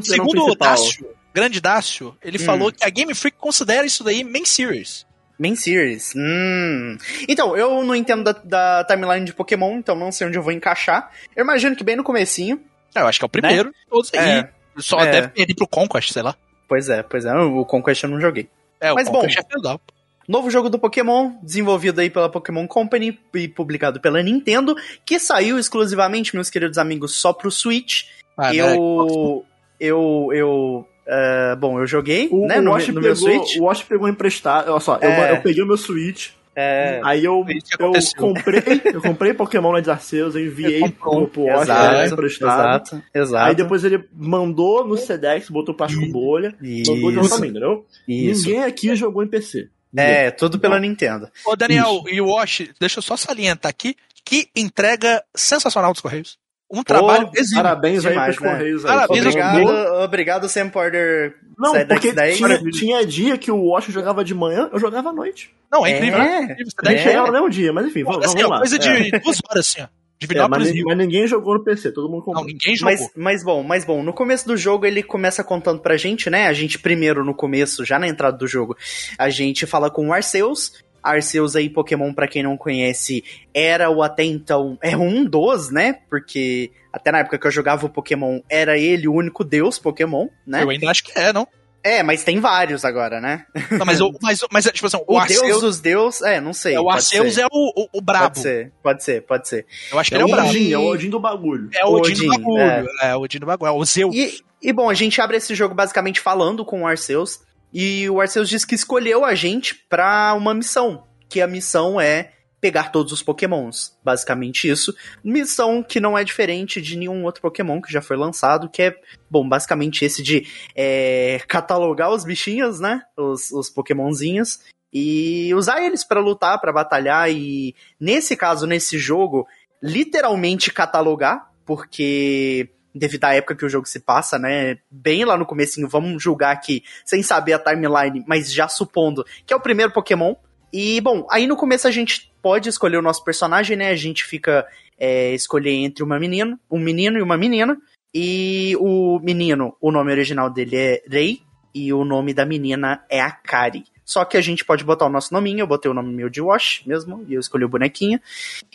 segundo o. Dácio, grande Dácio, ele Hum. falou que a Game Freak considera isso daí main series. Main Series. Hum. Então, eu não entendo da, da timeline de Pokémon, então não sei onde eu vou encaixar. Eu imagino que bem no comecinho. É, Eu acho que é o primeiro de todos aí. É, Só é. deve perder pro Conquest, sei lá. Pois é, pois é. O Conquest eu não joguei. É, Mas o bom. Conquest é legal. Novo jogo do Pokémon, desenvolvido aí pela Pokémon Company e publicado pela Nintendo, que saiu exclusivamente, meus queridos amigos, só pro Switch. Ah, né? eu. Eu. Eu. é, bom, eu joguei, O, né, o no, no meu pegou, Switch. o Wash pegou emprestado. Olha só, eu, É. eu peguei o meu Switch. É, Aí eu, isso eu comprei, eu comprei Pokémon Legends Arceus, eu enviei pro, pro Wash, exato, exato, exato. Aí depois ele mandou no Sedex, botou plástico bolha, mandou de entendeu? isso. Ninguém aqui jogou em PC. É, tudo pela Nintendo. Ô, Daniel e o Wash, deixa eu só salientar aqui que entrega sensacional dos Correios. Um trabalho exímio. Parabéns Demais, aí pros né? Correios aí. Parabéns aos. Obrigado, obrigado, Sam Porter. Não, porque 10. tinha, tinha dia que o Wash jogava de manhã, eu jogava à noite. Não, é incrível. É. né? Incrível. Você A gente deve- chegava no mesmo dia, mas enfim, vamos, assim, vamos ó, lá. coisa É. de duas horas, assim, ó. De É, mas, Rio. mas ninguém jogou no PC, todo mundo comprou. Não, ninguém jogou. Mas, mas bom, mas bom, no começo do jogo ele começa contando pra gente, né? A gente primeiro no começo, já na entrada do jogo, a gente fala com o Arceus. Arceus aí, Pokémon, pra quem não conhece, era o até então, é um dos, né? Porque até na época que eu jogava o Pokémon, era ele o único deus Pokémon, né? Eu ainda acho que é, não? É, mas tem vários agora, né? Não, mas, o, mas, mas tipo assim, o, O, Arceus, deus dos deus, é, não sei. é, o Arceus ser. é o, o, o brabo. Pode ser, pode ser, pode ser. Eu acho que É ele é o brabo. Odin, é o Odin do bagulho. É o Odin do Odin, bagulho. É. o Odin do bagulho. É o Zeus. E, e bom, a gente abre esse jogo basicamente falando com o Arceus. E o Arceus diz que escolheu a gente pra uma missão. Que a missão é pegar todos os pokémons. Basicamente isso. Missão que não é diferente de nenhum outro pokémon que já foi lançado. Que é, bom, basicamente esse de é, catalogar os bichinhos, né? Os, os pokémonzinhos. E usar eles pra lutar, pra batalhar. E nesse caso, nesse jogo, literalmente catalogar. Porque devido à época que o jogo se passa, né? Bem lá no comecinho, vamos julgar aqui, sem saber a timeline, mas já supondo que é o primeiro Pokémon. E, bom, aí no começo a gente pode escolher o nosso personagem, né? A gente fica é, escolher entre uma menina, um menino e uma menina. E o menino, o nome original dele é Rei, e o nome da menina é Akari. Só que a gente pode botar o nosso nominho, eu botei o nome meu de Wash mesmo, e eu escolhi o bonequinho.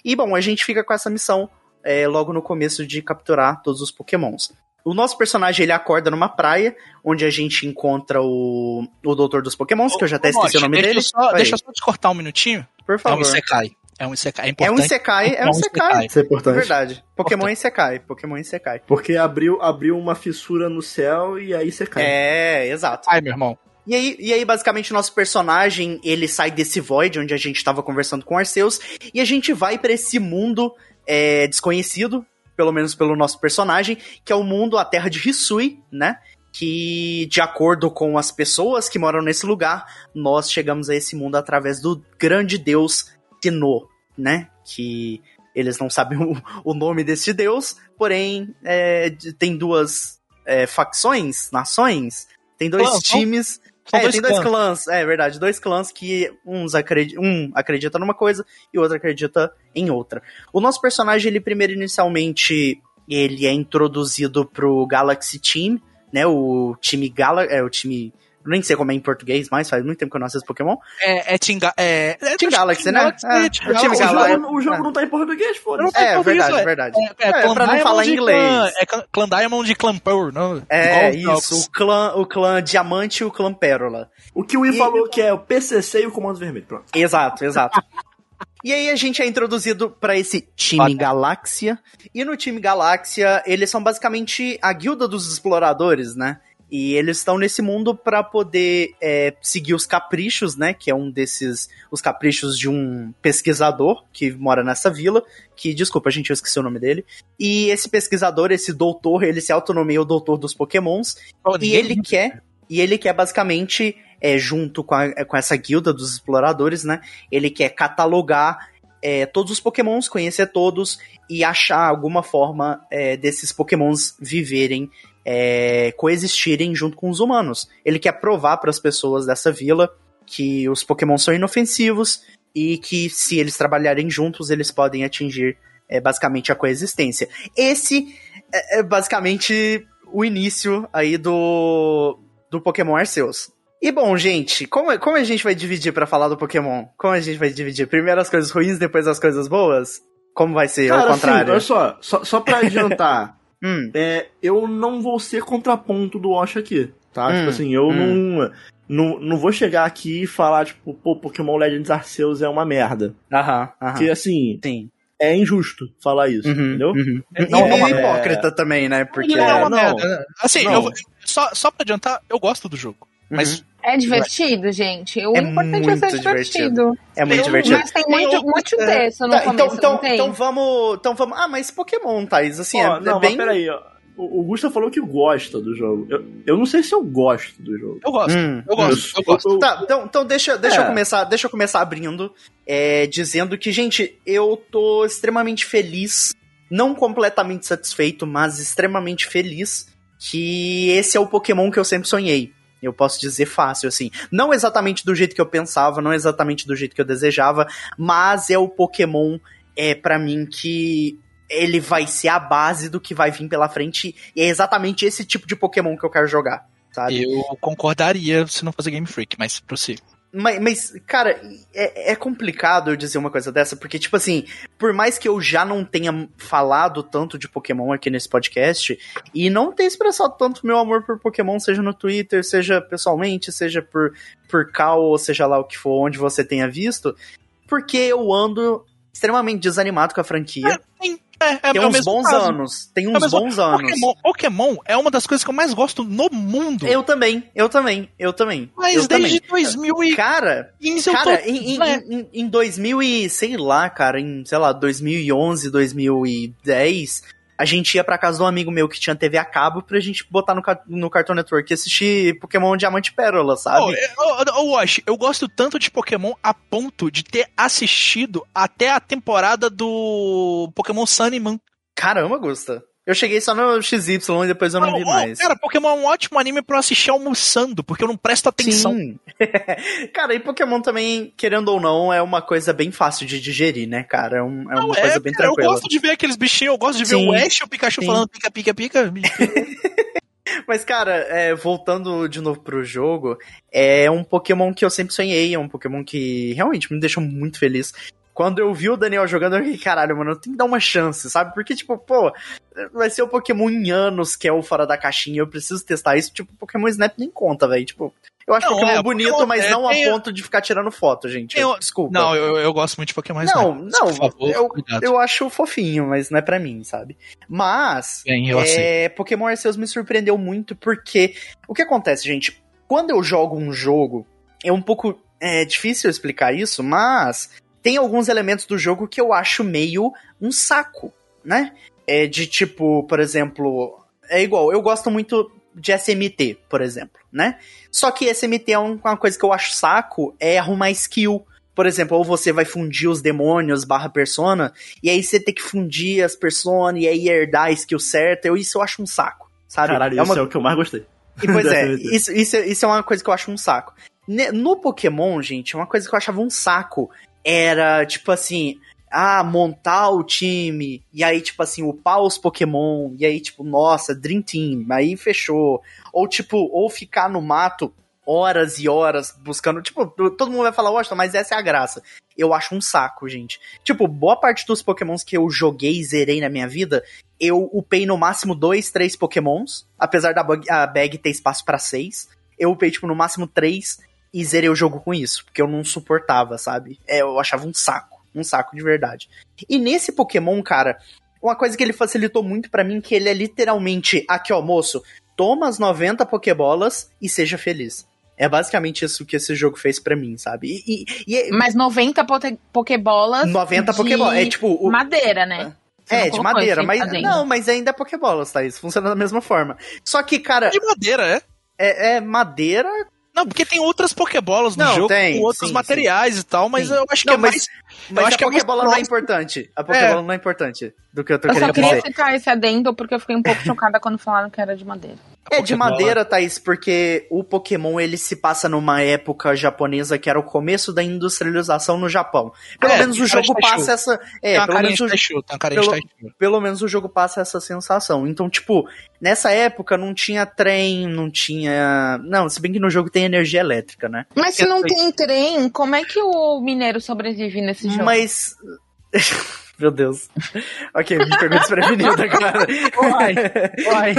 E bom, a gente fica com essa missão é, logo no começo de capturar todos os pokémons. O nosso personagem, ele acorda numa praia, onde a gente encontra o, o Doutor dos Pokémons, que eu já até esqueci o nome deixa dele. eu Só, deixa eu só te cortar um minutinho. por É um favor. Isekai. É um Isekai. É É um importante. Isekai, é um Isekai. Isso é É importante. verdade. Pokémon Isekai, Pokémon Isekai. Porque abriu, abriu uma fissura no céu e aí você cai. É, exato. Ai, meu irmão. E aí, e aí, basicamente, o nosso personagem, ele sai desse void onde a gente tava conversando com Arceus, e a gente vai pra esse mundo é, desconhecido, pelo menos pelo nosso personagem, que é o mundo, a terra de Hisui, né? Que, de acordo com as pessoas que moram nesse lugar, nós chegamos a esse mundo através do grande deus Sinnoh, né? Que eles não sabem o, o nome desse deus, porém, é, tem duas é, facções, nações, tem dois Clã, times São é, dois tem dois clãs. clãs, é verdade, dois clãs que uns acredi um acredita numa coisa e o outro acredita em outra. O nosso personagem, ele primeiro inicialmente, ele é introduzido pro Galaxy Team, né, o time Gala, é o time, nem sei como é em português, mas faz muito tempo que eu não assisto Pokémon. É, é Team, Ga- é, é Team Galaxy, né? Galaxy, É, Team o O Galaxy. Galaxy. jogo, o jogo não tá em português, foda-se. É, tem verdade, isso, é. verdade. É, é, É, pra não falar e inglês. Clã, é Clã- Diamond e Clã Pearl, não? É, Igual isso, o clã, o clã Diamante e o clã Pérola. O que o Wii E- falou que é o PCC e o Comando Vermelho. Pronto. Exato, exato. E aí a gente é introduzido pra esse time Olha. Galáxia. E no time Galáxia, eles são basicamente a guilda dos exploradores, né? E eles estão nesse mundo pra poder é, seguir os caprichos, né? Que é um desses. Os caprichos de um pesquisador que mora nessa vila. Que, desculpa, gente, eu esqueci o nome dele. E esse pesquisador, esse doutor, ele se autonomeia o doutor dos Pokémons. Pô, E ele quer, e ele quer basicamente, é, junto com, a- com essa guilda dos exploradores, né? Ele quer catalogar é, todos os pokémons, conhecer todos e achar alguma forma é, desses pokémons viverem, é, coexistirem junto com os humanos. Ele quer provar para as pessoas dessa vila que os pokémons são inofensivos e que se eles trabalharem juntos, eles podem atingir é, basicamente a coexistência. Esse é, é basicamente o início aí do, do Pokémon Arceus. E bom, gente, como, como a gente vai dividir pra falar do Pokémon? Como a gente vai dividir? Primeiro as coisas ruins, depois as coisas boas? Como vai ser? Cara, ao assim, contrário? olha só, só, só pra adiantar, Hum, é, eu não vou ser contraponto do Wash aqui, tá? Hum, tipo assim, eu hum. não, não. Não vou chegar aqui e falar, tipo, pô, Pokémon Legends Arceus é uma merda. aham, aham. Porque, assim, Sim. é injusto falar isso, Uhum, entendeu? uhum. É, E não, meio é uma- hipócrita também, né? Porque. Não, é uma não. merda. né? Assim, Não. eu vou- só, só pra adiantar, eu gosto do jogo. Mas Uhum. É divertido, gente. O É importante é ser muito divertido. é muito divertido. Mas tem muito, Tem muito outro- texto no Tá, começo, então, então, não tem? então vamos. Então vamos. Ah, mas Pokémon, Thaís, assim, Ó, é, não, é bem. peraí, ó. O, Gusta falou que gosta do jogo. Eu, eu não sei se eu gosto do jogo. eu gosto. Hum, Eu gosto, eu gosto. Eu- Tá, então, então deixa, deixa, É. eu começar, deixa eu começar abrindo, é, dizendo que, gente, eu tô extremamente feliz, não completamente satisfeito, mas extremamente feliz que esse é o Pokémon que eu sempre sonhei. Eu posso dizer fácil, assim. Não exatamente do jeito que eu pensava, não exatamente do jeito que eu desejava, mas é o Pokémon, é para mim, que ele vai ser a base do que vai vir pela frente, e é exatamente esse tipo de Pokémon que eu quero jogar, sabe? Eu concordaria se não fosse Game Freak, mas prossiga. Mas, mas, cara, é, é complicado eu dizer uma coisa dessa, porque, tipo assim, por mais que eu já não tenha falado tanto de Pokémon aqui nesse podcast, e não tenha expressado tanto meu amor por Pokémon, seja no Twitter, seja pessoalmente, seja por, por call, ou seja lá o que for, onde você tenha visto, porque eu ando extremamente desanimado com a franquia. É, é, tem é uns bons caso. anos. Tem É uns mesmo- bons anos. Pokémon, Pokémon é uma das coisas que eu mais gosto no mundo. Eu também, eu também, eu também. Mas eu desde também. 2015 Cara, eu Cara, tô... em, em, É. em, em 2000 e, sei lá, cara, em, sei lá, 2011, 2010, a gente ia pra casa de um amigo meu que tinha TV a cabo pra gente botar no, no Cartoon Network e assistir Pokémon Diamante e Pérola, sabe? Ô, eu- ô, ô, Wash, eu gosto tanto de Pokémon a ponto de ter assistido até a temporada do Pokémon Sun e Moon. Caramba, Gusta. Eu cheguei só no XY e depois eu não vi Ô, ô, mais. Cara, Pokémon é um ótimo anime pra eu assistir almoçando, porque eu não presto atenção. Sim. cara, e Pokémon também, querendo ou não, é uma coisa bem fácil de digerir, né, cara? É, um- é uma Não, coisa bem cara, eu tranquila. gosto de ver aqueles bichinhos, eu gosto de ver Sim, o Ash e o Pikachu sim. falando pica, pica, pica. Mas, cara, é, voltando de novo pro jogo, é um Pokémon que eu sempre sonhei, é um Pokémon que realmente me deixou muito feliz. Quando eu vi o Daniel jogando, eu fiquei, caralho, mano, eu tenho que dar uma chance, sabe? Porque, tipo, pô, vai ser o Pokémon em anos que é o fora da caixinha, eu preciso testar isso. Tipo, Pokémon Snap nem conta, velho. Tipo, eu acho Não, Pokémon é, bonito, Pokémon- mas é, não a ponto de ficar tirando foto, gente. O- Desculpa. Não, eu, eu gosto muito de Pokémon Não, Snap. não, Por favor, eu- cuidado. eu acho fofinho, mas não é pra mim, sabe? Mas, Bem, eu é, Pokémon Arceus me surpreendeu muito porque o que acontece, gente? Quando eu jogo um jogo, é um pouco é, difícil explicar isso, mas tem alguns elementos do jogo que eu acho meio um saco, né? É de tipo, por exemplo, é igual, eu gosto muito de SMT, por exemplo, né? Só que SMT é um- uma coisa que eu acho saco, é arrumar skill. Por exemplo, ou você vai fundir os demônios barra persona, e aí você tem que fundir as personas e aí herdar a skill certa. Eu, isso eu acho um saco, sabe? Caralho, é isso uma é o que eu mais gostei. E, pois é, isso, isso, é- isso é uma coisa que eu acho um saco. No Pokémon, gente, uma coisa que eu achava um saco era, tipo assim, ah, montar o time, e aí, tipo assim, upar os Pokémon, e aí, tipo, nossa, Dream Team, aí fechou. Ou, tipo, ou ficar no mato horas e horas buscando. Tipo, todo mundo vai falar, Washington, mas essa é a graça. Eu acho um saco, gente. Tipo, boa parte dos Pokémons que eu joguei e zerei na minha vida, eu upei no máximo dois, três Pokémons, apesar da bug- a bag ter espaço pra seis. Eu upei, tipo, no máximo três e zerei o jogo com isso, porque eu não suportava, sabe? É, eu achava um saco, um saco de verdade. E nesse Pokémon, cara, uma coisa que ele facilitou muito pra mim, que ele é literalmente, aqui ó, moço, toma as 90 Pokébolas e seja feliz. É basicamente isso que esse jogo fez pra mim, sabe? E, e- e é Mas 90 pote- Pokébolas. 90 de Pokébolas. É tipo. O, Madeira, né? Você é, de madeira, mas. adendo. Não, mas ainda é Pokébolas, Thaís. Funciona da mesma forma. Só que, cara, De madeira, é? é, é madeira. Não, porque tem outras Pokébolas no Não, jogo tem, com outros sim, materiais e tal, mas Sim. eu acho que Não, é mas- mais. Mas acho a que é mais Pokébola não é importante. A Pokébola não é importante do que eu tô Eu só querendo queria dizer. citar esse adendo porque eu fiquei um pouco chocada quando falaram que era de madeira. É de madeira, Thaís, porque o Pokémon ele se passa numa época japonesa que era o começo da industrialização no Japão. Pelo É, menos o jogo passa essa. Tem É, pelo menos, o, pelo- pelo menos o jogo passa essa sensação. Então, tipo, nessa época não tinha trem, não tinha. Não, se bem que no jogo tem energia elétrica, né? Mas se não tem trem, como é que o mineiro sobrevive nesse jogo? Mas. Meu Deus. Ok, me pegou desprevenida, cara. Uai, uai,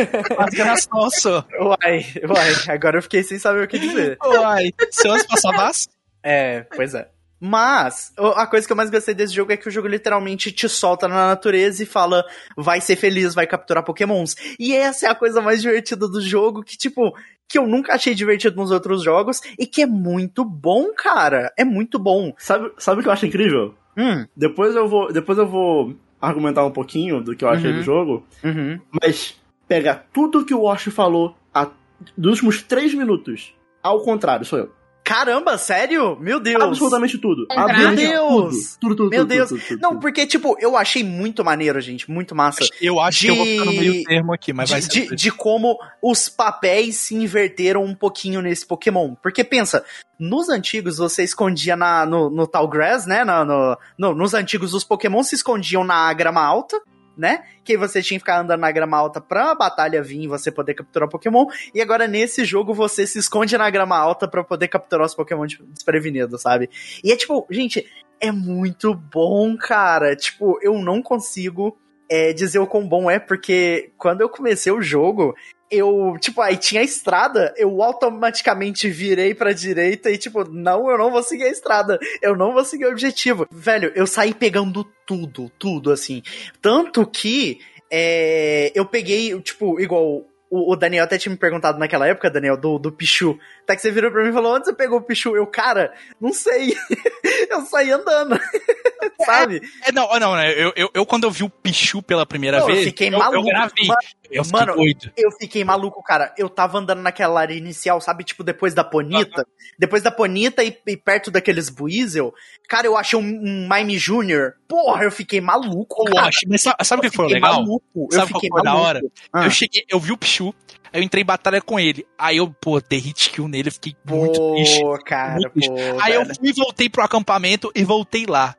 graças nossa. Uai, uai, agora eu fiquei sem saber o que dizer. Uai, se eu passasse, É, pois é. Mas, a coisa que eu mais gostei desse jogo é que o jogo literalmente te solta na natureza e fala, vai ser feliz, vai capturar pokémons. E essa é a coisa mais divertida do jogo, que tipo, que eu nunca achei divertido nos outros jogos, e que é muito bom, cara. É muito bom. Sabe, sabe o que eu acho incrível? Hum, Depois eu vou, depois eu vou argumentar um pouquinho do que eu achei Uhum. do jogo, uhum. mas pega tudo que o Wash falou a, dos últimos três minutos. Ao contrário, sou eu. Caramba, sério? Meu Deus. Absolutamente tudo. Meu Deus. Tudo, tudo, tudo. Meu Deus. tudo, tudo, Não, tudo. porque, tipo, eu achei muito maneiro, gente. Muito massa. eu acho que eu vou ficar no De- meio termo aqui, mas vai de, ser. de, de como os papéis se inverteram um pouquinho nesse Pokémon. Porque pensa, nos antigos você escondia na, no, no Tall Grass, né? Na- no, no- nos antigos os Pokémon se escondiam na grama alta, né? Que você tinha que ficar andando na grama alta pra batalha vir e você poder capturar Pokémon. E agora nesse jogo você se esconde na grama alta pra poder capturar os Pokémon de- desprevenidos, sabe? E é tipo, gente, é muito bom, cara. Tipo, eu não consigo é, dizer o quão bom é, porque quando eu comecei o jogo, eu, tipo, aí tinha a estrada, eu automaticamente virei pra direita e, tipo, não, eu não vou seguir a estrada, eu não vou seguir o objetivo. Velho, eu saí pegando tudo, tudo, assim. Tanto que é, eu peguei, tipo, igual. O, Daniel até tinha me perguntado naquela época, Daniel, do, do Pichu. Até que você virou pra mim e falou: onde você pegou o Pichu? Eu, cara, não sei. eu saí andando. Sabe? É, não, não, né? Eu, eu, eu, quando eu vi o Pichu pela primeira Não, eu vez, fiquei eu, maluco. eu gravei. Mano, eu fiquei mano, doido. Eu fiquei maluco, cara. Eu tava andando naquela área inicial, sabe? Tipo, depois da Ponita. Depois da Ponita e, e perto daqueles Buizel. Cara, eu achei um, um Mime Jr. Porra, eu fiquei maluco, Eu cara. acho, mas sabe, o Eu que foi legal? Maluco. Eu Sabe qual fiquei foi da maluco. hora? Ah. Eu cheguei, eu vi o Pichu, aí eu entrei em batalha com ele. Aí eu, pô, dei hit kill nele, eu fiquei muito triste. Pô, cara, muito triste. pô. Aí eu fui e voltei pro acampamento e voltei lá.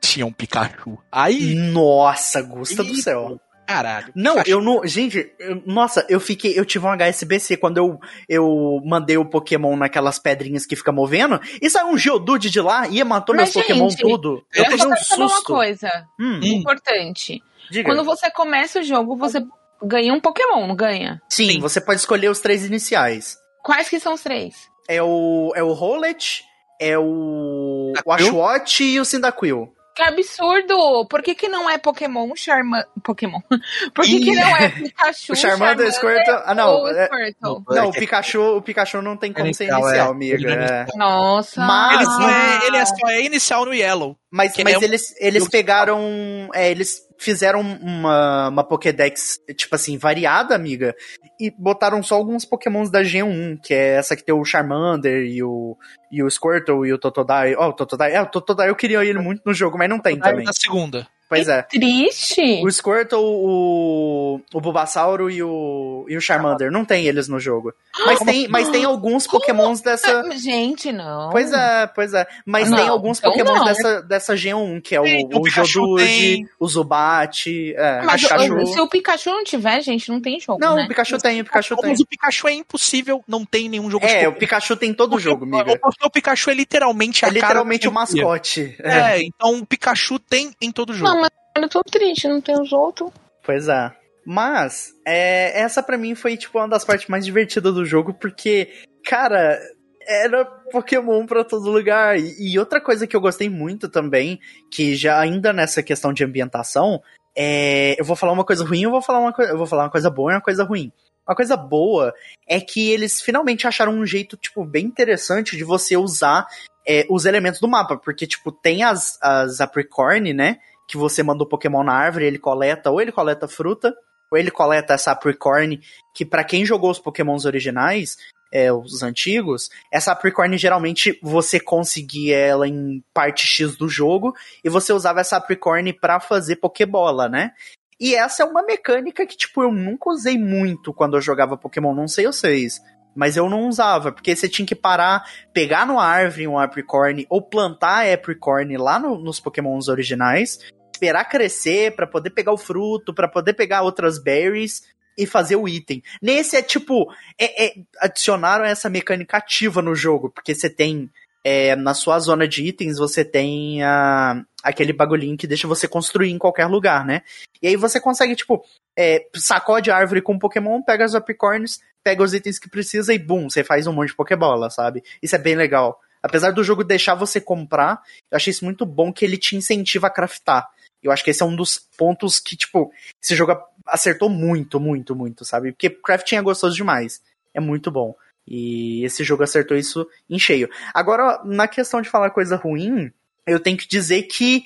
Tinha um Pikachu. Aí, Nossa, Gusta do Ih, céu. caralho. Não, Pikachu. eu não. Gente, eu- nossa, eu fiquei. Eu tive um HSBC quando eu, eu mandei o Pokémon naquelas pedrinhas que fica movendo. E saiu um Geodude de lá e matou Mas, meus Pokémon gente, tudo. Eu Eu vou tomei um saber uma susto. coisa Hum. importante. diga. Quando você começa o jogo, você ganha um Pokémon, não ganha? Sim, Sim. você pode escolher os três iniciais. Quais que são os três? É o, é o Rowlet, é o, o Cyndaquil? Ashwat e o Cyndaquil. Que absurdo! Por que, que não é Pokémon Charma... Pokémon? Por que, que não é Pikachu, O Charmander, Squirtle... Ah, não. é- Squirtle? não, o Pikachu, o Pikachu não tem como ser Inicial, é. amiga. Não é é. Nossa! Mas- Ele só, é, Ah. ele é só é inicial no Yellow. Mas, mas é um- eles, eles pegaram. É, eles fizeram uma, uma Pokédex, tipo assim, variada, amiga. E botaram só alguns Pokémons da Gen 1, que é essa que tem o Charmander e o, e o Squirtle e o Totodile. Ó, o Totodile. É, o Totodile eu queria ele muito no jogo, mas não tem também. na segunda. Pois é. Triste. O Squirtle, o, o Bulbasauro e o, e o Charmander. Não tem eles no jogo. Mas tem, mas tem alguns pokémons dessa... Gente, não. Pois é, pois é. Mas Não, tem alguns então pokémons não. dessa, dessa G1, que é o, Tem, o o Jodude, tem. o Zubat, é, Mas Pikachu. se o Pikachu não tiver, gente, não tem jogo, Não, né? o Pikachu tem, o Pikachu tem. Mas o Pikachu é impossível, não tem nenhum jogo É, de o Pikachu tem todo Porque jogo, o- amiga. Porque o Pikachu é literalmente a É literalmente o mascote. É. É, então o Pikachu tem em todo jogo. Não, mas eu tô triste, não tem os outros. Pois é. Mas, é, essa pra mim foi, tipo, uma das partes mais divertidas do jogo, porque, cara, era Pokémon pra todo lugar. E, e outra coisa que eu gostei muito também, que já ainda nessa questão de ambientação, é. Eu vou falar uma coisa ruim, eu vou falar uma coisa. Eu vou falar uma coisa boa e uma coisa ruim. Uma coisa boa é que eles finalmente acharam um jeito, tipo, bem interessante de você usar é, os elementos do mapa. Porque, tipo, tem as, as Apricorn, né? Que você manda o Pokémon na árvore, ele coleta, ou ele coleta fruta, ou ele coleta essa Apricorn, que pra quem jogou os Pokémons originais, é, os antigos, essa Apricorn geralmente você conseguia ela em parte X do jogo, e você usava essa Apricorn pra fazer Pokébola, né? E essa é uma mecânica que, tipo, eu nunca usei muito quando eu jogava Pokémon, não sei vocês. Mas eu não usava, porque você tinha que parar, pegar no árvore um Apricorn, ou plantar Apricorn lá no- nos Pokémons originais, esperar crescer pra poder pegar o fruto, pra poder pegar outras berries e fazer o item. Nesse é tipo, é- é- adicionaram essa mecânica ativa no jogo, porque você tem é, na sua zona de itens você tem a, aquele bagulhinho que deixa você construir em qualquer lugar, né? E aí você consegue, tipo, é, sacode a árvore com Pokémon, pega as Apricorns, pega os itens que precisa e bum, você faz um monte de Pokébola, sabe? Isso é bem legal. Apesar do jogo deixar você comprar, eu achei isso muito bom que ele te incentiva a craftar. Eu acho que esse é um dos pontos que, tipo, esse jogo acertou muito, muito, muito, sabe? Porque crafting é gostoso demais. É muito bom. E esse jogo acertou isso em cheio. Agora, na questão de falar coisa ruim, eu tenho que dizer que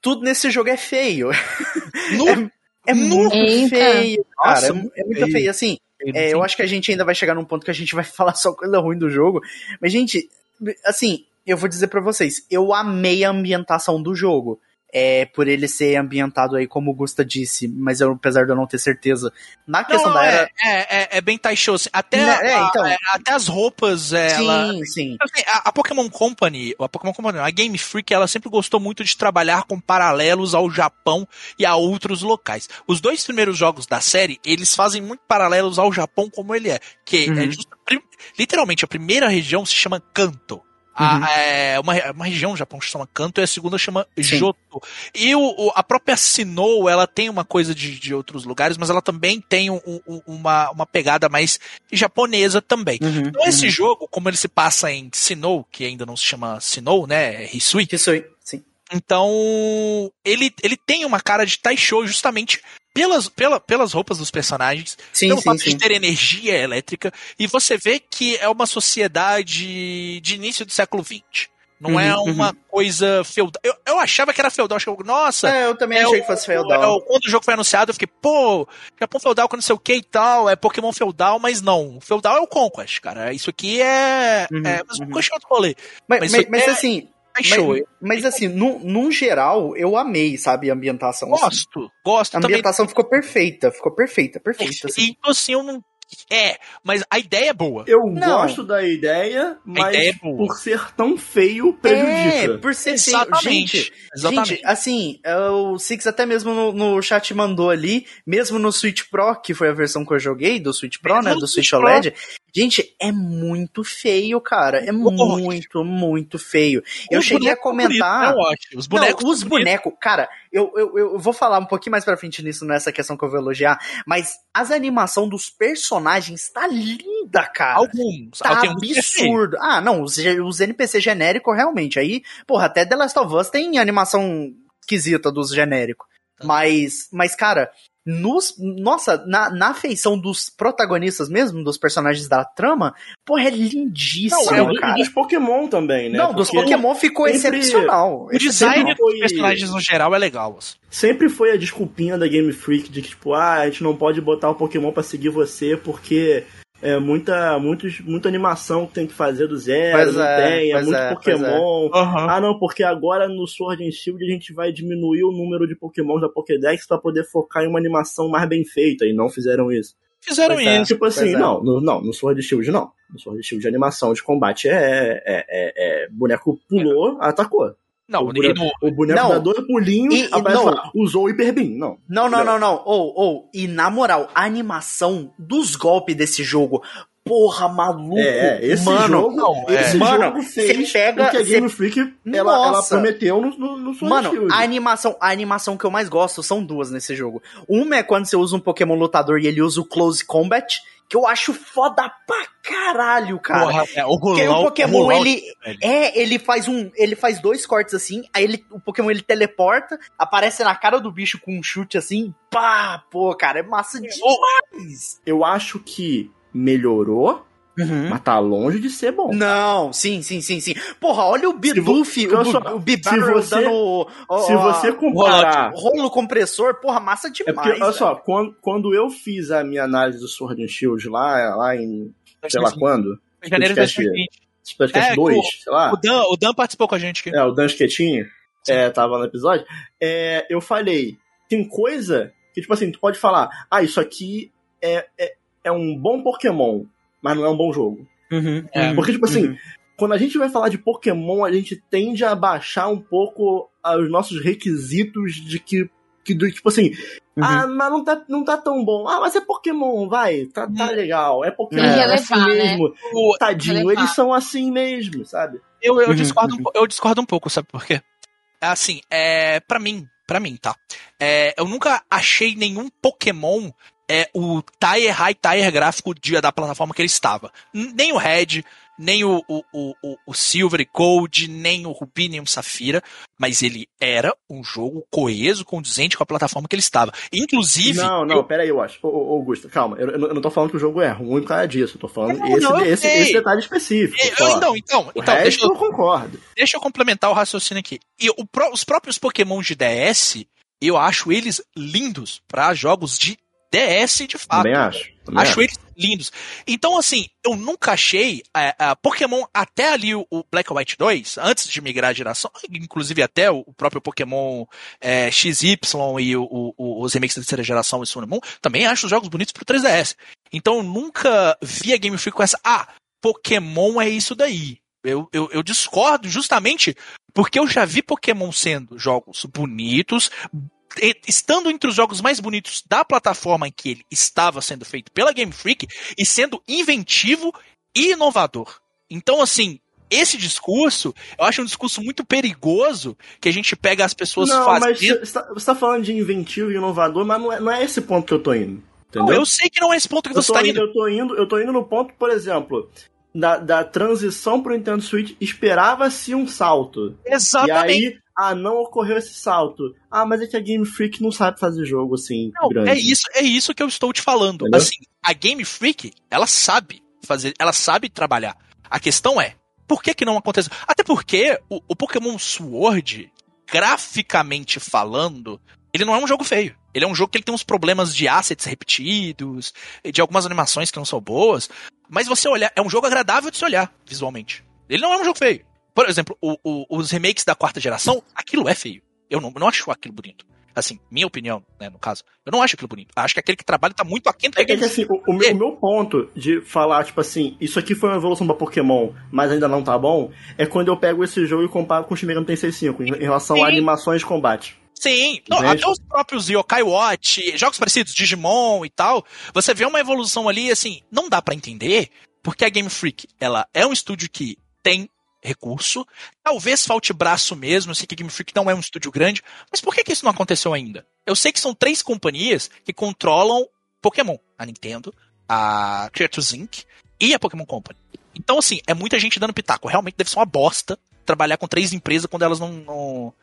tudo nesse jogo é feio. Nu- É muito Eita. feio, cara. Nossa, é, muito é muito feio. feio. Assim, é, eu acho que a gente ainda vai chegar num ponto que a gente vai falar só coisa ruim do jogo. Mas, gente, assim, eu vou dizer pra vocês, eu amei a ambientação do jogo. É, por ele ser ambientado aí, como o Gusta disse, mas eu, apesar de eu não ter certeza, na questão Não, da é, era. é, é, é bem assim. Até, Né, é, então. é, até as roupas, é, ela. Sim, sim. Assim, a, a Pokémon Company, a Pokémon Company, a Game Freak, ela sempre gostou muito de trabalhar com paralelos ao Japão e a outros locais. Os dois primeiros jogos da série, eles fazem muito paralelos ao Japão como ele é, que Uhum. é just- literalmente a primeira região se chama Kanto. A, Uhum. é, uma, uma região do Japão se chama Kanto e a segunda chama Sim. Joto. E o, o- a própria Sinnoh, ela tem uma coisa de, de outros lugares, mas ela também tem um- um- uma, uma pegada mais japonesa também. Uhum, Então esse uhum. jogo, como ele se passa em Sinnoh, que ainda não se chama Sinnoh, né, é Hisui, aí, sim. então ele, ele tem uma cara de Taisho justamente pelas, pela, pelas roupas dos personagens, Sim, pelo sim, fato sim. de ter energia elétrica, e você vê que é uma sociedade de início do século XX. Não é Uhum, uma coisa feudal. Eu, eu achava que era feudal, acho que, nossa, É, eu também é achei o- que fosse é feudal. o- quando o jogo foi anunciado, eu fiquei, pô, Japão feudal com não sei o que e tal, é Pokémon feudal, mas não. Feudal é o Conquest, cara. Isso aqui é. Uhum, é mas uhum. o Conquest é outro rolê. Mas, mas mas, mas, é- assim, Show. mas, mas assim, num, num geral, eu amei, sabe, a ambientação. assim. Gosto, gosto A também. ambientação ficou perfeita, ficou perfeita, perfeita. Assim. Então, assim, eu não. É, mas a ideia é boa. Eu Não. gosto da ideia, mas ideia é por ser tão feio, É, prejudica. por ser feio. Exatamente. Gente, Exatamente. Gente, assim, é, o Six até mesmo no, no chat mandou ali, mesmo no Switch Pro, que foi a versão que eu joguei, do Switch Pro, Mesmo né, do Switch Switch Pro. OLED, gente, é muito feio, cara, é muito, muito feio. Eu Os cheguei a comentar... bonitos, né, Watch? Os bonecos. Não, os bonecos, cara, eu, eu, eu vou falar um pouquinho mais pra frente nisso, nessa questão que eu vou elogiar, mas as animação dos personagens tá linda, cara. Alguns. Tá feio. absurdo. Ah, não, os, os NPC genéricos, realmente. Aí, porra, até The Last of Us tem animação esquisita dos genéricos. Tá. Mas, mas, cara, nos, nossa, na, na feição dos protagonistas mesmo, dos personagens da trama, porra, é lindíssimo, Não, é cara. dos Pokémon também, né? Não, dos Porque Pokémon ficou sempre- excepcional. O design foi- dos personagens no geral é legal. assim. Sempre foi a desculpinha da Game Freak de que, tipo, ah, a gente não pode botar o Pokémon pra seguir você porque é muita, muitos, muita animação que tem que fazer do zero, Pois não é, tem, é muito é, Pokémon. Aham. Ah, não, porque agora no Sword and Shield a gente vai diminuir o número de Pokémon da Pokédex pra poder focar em uma animação mais bem feita, e não fizeram isso. Fizeram Pois é. isso. Tipo assim, é. não, no, não, no Sword and Shield não. No Sword and Shield a animação de combate é, é, é, é boneco pulou, atacou. Não, o, e boneco, no- o boneco Não. dá dois pulinhos, E- e aparece não. lá, usou o Hyper Beam. Não. Não, não, Não. não, não. Ou, ou, e na moral, a animação dos golpes desse jogo, porra, maluco. É, esse mano, jogo, não, esse é. Mano, jogo fez você pega- o que a você- Game Freak ela, ela prometeu no, no, no Sword Mano, a animação, a animação que eu mais gosto são duas nesse jogo. Uma é quando você usa um Pokémon lutador e ele usa o Close Combat, que eu acho foda pra caralho, cara. Porra, é, o Porque o Pokémon, rolão, ele. velho. É, ele faz um. Ele faz dois cortes assim, aí ele, o Pokémon ele teleporta, aparece na cara do bicho com um chute assim, pá, pô, cara, é massa demais. Eu acho que melhorou, Uhum. mas tá longe de ser bom. Não, sim, sim, sim, sim. Porra, olha o Bidoof, o, só- o se Bibarro você- dando. ó, Se você comparar. Rolo compressor, porra, massa É demais. porque, olha velho. só, quando, quando eu fiz a minha análise do Sword and Shield lá, lá em. sei lá quando? Em janeiro de podcast- 2020. Esse podcast É, 2, o- sei lá. O Dan, o Dan participou com a gente aqui. É, o Dan Schettini, é, tava no episódio. É, eu falei, tem coisa que, tipo assim, tu pode falar, ah, isso aqui é, é, é um bom Pokémon, mas não é um bom jogo. Uhum, É, uhum, Porque, tipo assim, uhum. quando a gente vai falar de Pokémon, a gente tende a baixar um pouco os nossos requisitos de que. que do, tipo assim, Uhum. ah, mas não tá, não tá tão bom. Ah, mas é Pokémon, vai, tá, tá legal. É Pokémon, É. é assim né? mesmo. O- Tadinho, eles são assim mesmo, sabe? Eu, eu, Uhum, discordo, um uhum. eu discordo um pouco, sabe por quê? É Assim, é, pra mim, pra mim, tá? É, eu nunca achei nenhum Pokémon é, o tire high tire gráfico de, da plataforma que ele estava. Nem o Red, nem o, o, o, o- Silver e Gold, nem o Ruby, nem o Safira, mas ele era um jogo coeso, condizente com a plataforma que ele estava. Inclusive, Não, não, eu- pera aí, eu acho. Ô, ô, Augusto, calma. Eu, eu não- eu tô falando que o jogo é ruim por causa disso. Eu tô falando Não, esse, não, eu esse, esse detalhe específico. eu- só. então, então, então deixa eu, eu concordo. Deixa eu complementar o raciocínio aqui. E os próprios Pokémon de DS, eu acho eles lindos para jogos de DS de fato. Também acho. Também Acho eles lindos. Então, assim, eu nunca achei é, a Pokémon até ali o, o Black White 2, antes de migrar a geração, inclusive até o, o próprio Pokémon é, XY e o- os remakes da terceira geração e Sun Moon, também acho os jogos bonitos pro 3DS. Então eu nunca vi a Game Freak com essa, ah, Pokémon é isso daí. Eu, eu, eu discordo justamente porque eu já vi Pokémon sendo jogos bonitos, estando entre os jogos mais bonitos da plataforma em que ele estava sendo feito pela Game Freak e sendo inventivo e inovador. Então, assim, esse discurso, eu acho um discurso muito perigoso que a gente pega as pessoas Não, mas fazendo. você tá, você tá falando de inventivo e inovador, mas não é, não é esse ponto que eu tô indo. Não, Entendeu? eu sei que não é esse ponto que Eu você tô, está indo, indo. eu, tô indo, eu tô indo no ponto, por exemplo, da, da transição pro Nintendo Switch, esperava-se um salto. Exatamente. E aí, ah, não ocorreu esse salto. Ah, mas é que a Game Freak não sabe fazer jogo assim, Não, grande. é isso, é isso que eu estou te falando. Entendeu? Assim, a Game Freak, ela sabe fazer, ela sabe trabalhar. A questão é, por que que não aconteceu? Até porque o, o Pokémon Sword, graficamente falando, ele não é um jogo feio. Ele é um jogo que ele tem uns problemas de assets repetidos, de algumas animações que não são boas, mas você olhar, é um jogo agradável de se olhar visualmente. Ele não é um jogo feio. Por exemplo, o- o- os remakes da quarta geração, aquilo é feio. Eu não, não acho aquilo bonito. Assim, minha opinião, né, no caso. Eu não acho aquilo bonito. Acho que aquele que trabalha tá muito aquém do É que, Game assim, o, o meu, o meu ponto de falar, tipo assim, isso aqui foi uma evolução pra Pokémon, mas ainda não tá bom, é quando eu pego esse jogo e comparo com o Shin Megami Tensei 5, em em relação Sim. a animações de combate. Sim, não, até os próprios Yokai Watch, jogos parecidos, Digimon e tal, você vê uma evolução ali, assim, não dá pra entender, porque a Game Freak, ela é um estúdio que tem recurso, talvez falte braço mesmo, eu sei que a Game Freak não é um estúdio grande, mas por que, que isso não aconteceu ainda? Eu sei que são três companhias que controlam Pokémon, a Nintendo, a Creators Inc. e a Pokémon Company. Então, assim, é muita gente dando pitaco, realmente deve ser uma bosta trabalhar com três empresas quando elas não, não,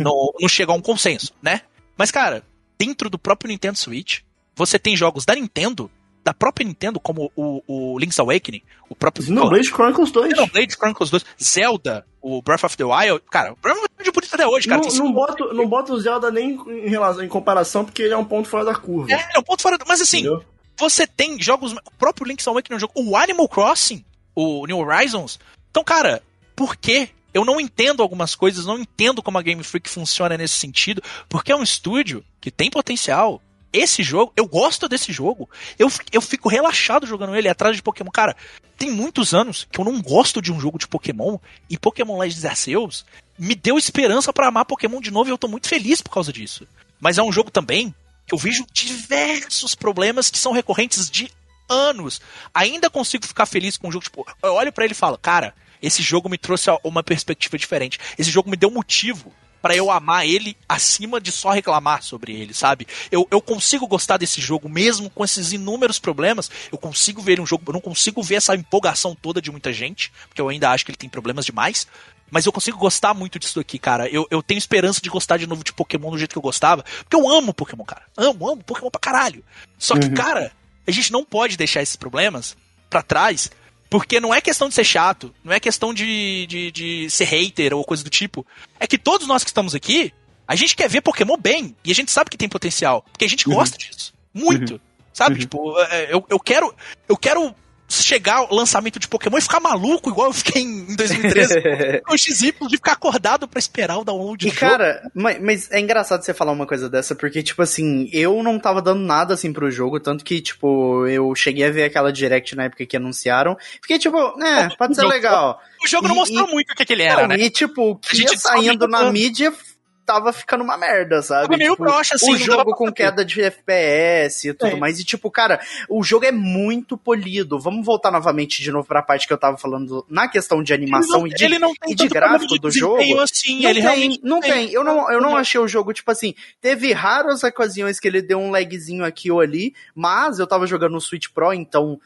não, não chegam a um consenso, né? Mas, cara, dentro do próprio Nintendo Switch, você tem jogos da Nintendo, da própria Nintendo, como o, o Link's Awakening, o próprio Xenoblade Chronicles 2. Xenoblade Chronicles 2, Zelda, o Breath of the Wild, cara, o Breath of the Wild é bonito até hoje, cara. Não, não, boto, não boto o Zelda nem em, relação, em comparação, porque ele é um ponto fora da curva. É, é um ponto fora do... Mas assim, entendeu? Você tem jogos. O próprio Link's Awakening é um jogo. O Animal Crossing, o New Horizons. Então, cara, por quê? Eu não entendo algumas coisas, não entendo como a Game Freak funciona nesse sentido, porque é um estúdio que tem potencial. Esse jogo, eu gosto desse jogo. Eu, eu fico relaxado jogando ele atrás de Pokémon. Cara, tem muitos anos que eu não gosto de um jogo de Pokémon e Pokémon Legends Arceus me deu esperança para amar Pokémon de novo e eu tô muito feliz por causa disso. Mas é um jogo também que eu vejo diversos problemas que são recorrentes de anos. Ainda consigo ficar feliz com o jogo, tipo, eu olho para ele e falo, cara, esse jogo me trouxe uma perspectiva diferente. Esse jogo me deu motivo para eu amar ele acima de só reclamar sobre ele, sabe? Eu, eu consigo gostar desse jogo mesmo com esses inúmeros problemas. Eu consigo ver um jogo, eu não consigo ver essa empolgação toda de muita gente, porque eu ainda acho que ele tem problemas demais. Mas eu consigo gostar muito disso aqui, cara. Eu, eu tenho esperança de gostar de novo de Pokémon do jeito que eu gostava. Porque eu amo Pokémon, cara. Amo, amo Pokémon pra caralho. Só que, uhum. cara, a gente não pode deixar esses problemas para trás porque não é questão de ser chato, não é questão de, de, de ser hater ou coisa do tipo. É que todos nós que estamos aqui, a gente quer ver Pokémon bem. E a gente sabe que tem potencial. Porque a gente uhum. gosta disso. Muito. Uhum. Sabe? Uhum. Tipo, é, eu, eu quero. Eu quero chegar o lançamento de Pokémon e ficar maluco, igual eu fiquei em 2013, com o XY de ficar acordado para esperar o download E cara, mas, mas, é engraçado você falar uma coisa dessa, porque, tipo assim, eu não tava dando nada assim pro jogo, tanto que, tipo, eu cheguei a ver aquela direct na época que anunciaram. Fiquei, tipo, é, pode ser legal. O jogo não mostrou e, muito o que, que ele era, não, né? E, tipo, o que ia saindo na mídia tava ficando uma merda, sabe? Tava meio tipo, broxa, assim. O jogo com queda de FPS e tudo é. mais. E tipo, cara, o jogo é muito polido. Vamos voltar novamente de novo pra parte que eu tava falando na questão de animação não, e de, e de gráfico do jogo. Assim, não tem, não tem. tem. Eu não, eu não achei o jogo, tipo assim, teve raras ocasiões que ele deu um lagzinho aqui ou ali, mas eu tava jogando no Switch Pro, então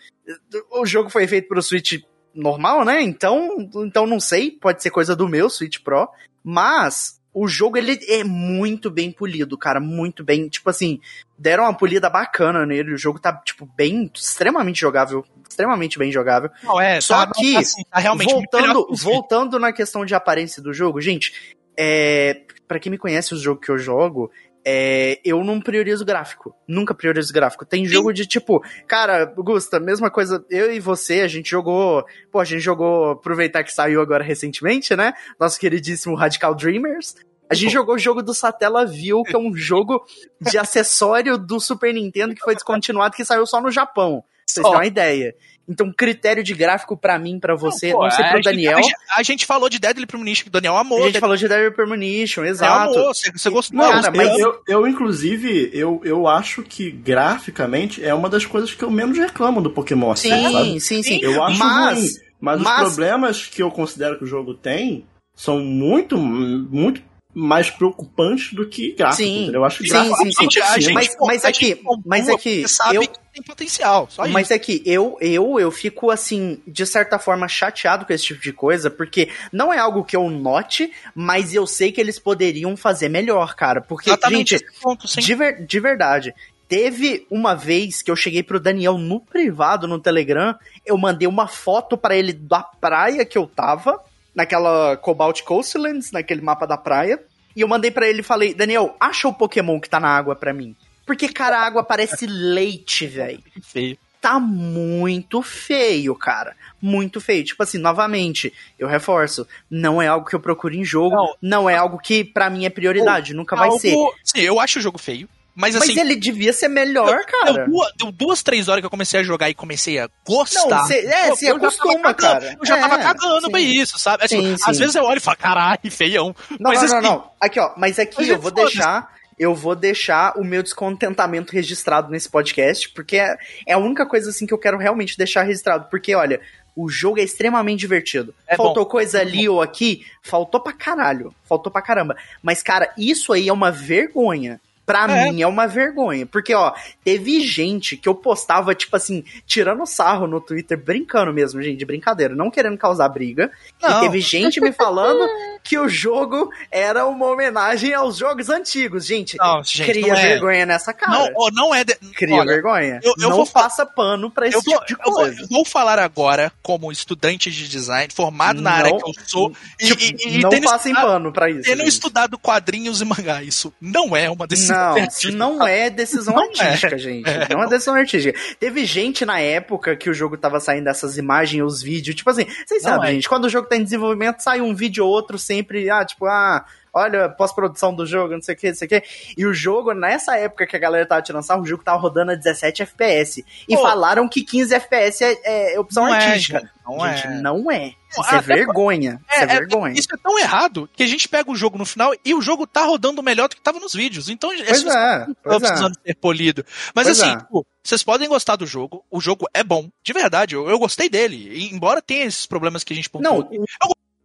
o jogo foi feito pro Switch normal, né? Então, então não sei, pode ser coisa do meu Switch Pro, mas o jogo ele é muito bem polido, cara, muito bem, tipo assim, deram uma polida bacana nele, o jogo tá tipo bem extremamente jogável, extremamente bem jogável. Não é, só tá, que assim, tá realmente voltando, voltando na questão de aparência do jogo, gente, é, para quem me conhece os jogos que eu jogo, é, eu não priorizo gráfico. Nunca priorizo gráfico. Tem jogo de tipo, cara, Gusta, mesma coisa, eu e você, a gente jogou. Pô, a gente jogou, aproveitar que saiu agora recentemente, né? Nosso queridíssimo Radical Dreamers. A gente jogou o jogo do Satellaview, que é um jogo de acessório do Super Nintendo que foi descontinuado, que saiu só no Japão. Pra vocês terem uma ideia. Então, critério de gráfico para mim, para você, não, pô, não sei pro Daniel. Gente, a, gente, falou de Deadly Premonition, que o Daniel amou. A gente falou de Deadly Premonition, exato. Amou, você, você gostou. Não, cara, mas eu, eu, inclusive, eu, eu acho que graficamente é uma das coisas que eu menos reclamo do Pokémon. Sim, sabe? sim, sim. Eu acho mas, ruim. Mas, mas os problemas que eu considero que o jogo tem são muito, muito mais preocupante do que gráfico. Sim, eu acho que sim, sim, sim. sim. Mas, mas é que, mas é que eu tem potencial. Só mas isso. é que eu, eu, eu fico assim, de certa forma chateado com esse tipo de coisa, porque não é algo que eu note, mas eu sei que eles poderiam fazer melhor, cara. Porque, Exatamente gente, ponto, de, ver, de verdade, Teve uma vez que eu cheguei pro Daniel no privado, no Telegram, eu mandei uma foto para ele da praia que eu tava, naquela Cobalt Coastlands, naquele mapa da praia. E eu mandei para ele e falei, Daniel, acha o Pokémon que tá na água pra mim. Porque, cara, a água parece leite, velho. Feio. Tá muito feio, cara. Muito feio. Tipo assim, novamente, eu reforço, não é algo que eu procuro em jogo, não, não é algo que para mim é prioridade, nunca vai ser. Sim, eu acho o jogo feio. Mas, assim, mas ele devia ser melhor, cara. Deu duas, deu duas, três horas que eu comecei a jogar e comecei a gostar. Não, cê, é, você acostuma, cara. Eu já é, tava cagando sim. pra isso, sabe? Assim, sim, sim. Às vezes eu olho e falo, caralho, feião. Não, mas, não, assim, não, não. Aqui, ó, mas aqui mas eu vou deixar eu vou deixar o meu descontentamento registrado nesse podcast, porque é, é a única coisa assim que eu quero realmente deixar registrado. Porque, olha, o jogo é extremamente divertido. É faltou bom. coisa ali ou aqui, faltou pra caralho. Faltou pra caramba. Mas, cara, isso aí é uma vergonha. Pra é. mim é uma vergonha. Porque, ó, teve gente que eu postava, tipo assim, tirando sarro no Twitter, brincando mesmo, gente, de brincadeira, não querendo causar briga. Não. E teve gente me falando que o jogo era uma homenagem aos jogos antigos. Gente, não, gente, cria é. vergonha nessa cara. Não, não é. De... Cria Olha, vergonha. Eu, eu não vou faça pano pra esse eu tipo de coisa. Eu vou, falar agora, como estudante de design, formado não, na área que eu sou. Tipo, e, e, e não passem pano pra isso. Tendo gente. estudado quadrinhos e mangá. Isso não é uma decisão Não, isso não é decisão Não é. artística, gente. Não é decisão artística. Teve gente na época que o jogo tava saindo dessas imagens, os vídeos. Tipo assim, vocês Não sabem, é. gente, quando o jogo tá em desenvolvimento, sai um vídeo ou outro sempre, ah, tipo, ah. Olha, pós-produção do jogo, não sei o que, não sei o que. E o jogo, nessa época que a galera tava tirando sarro, o jogo tava rodando a 17 FPS. E Pô. falaram que 15 FPS é, é opção Não é, artística. gente, não gente, é. não é. Isso é vergonha. Isso é, vergonha. Isso é tão errado que a gente pega o jogo no final e o jogo tá rodando melhor do que tava nos vídeos. Então, Pois isso é, pois é. precisando ser polido. Mas Pois assim, é. tipo, vocês podem gostar do jogo, o jogo é bom, de verdade, eu, eu gostei dele. Embora tenha esses problemas que a gente pontuou, Não, eu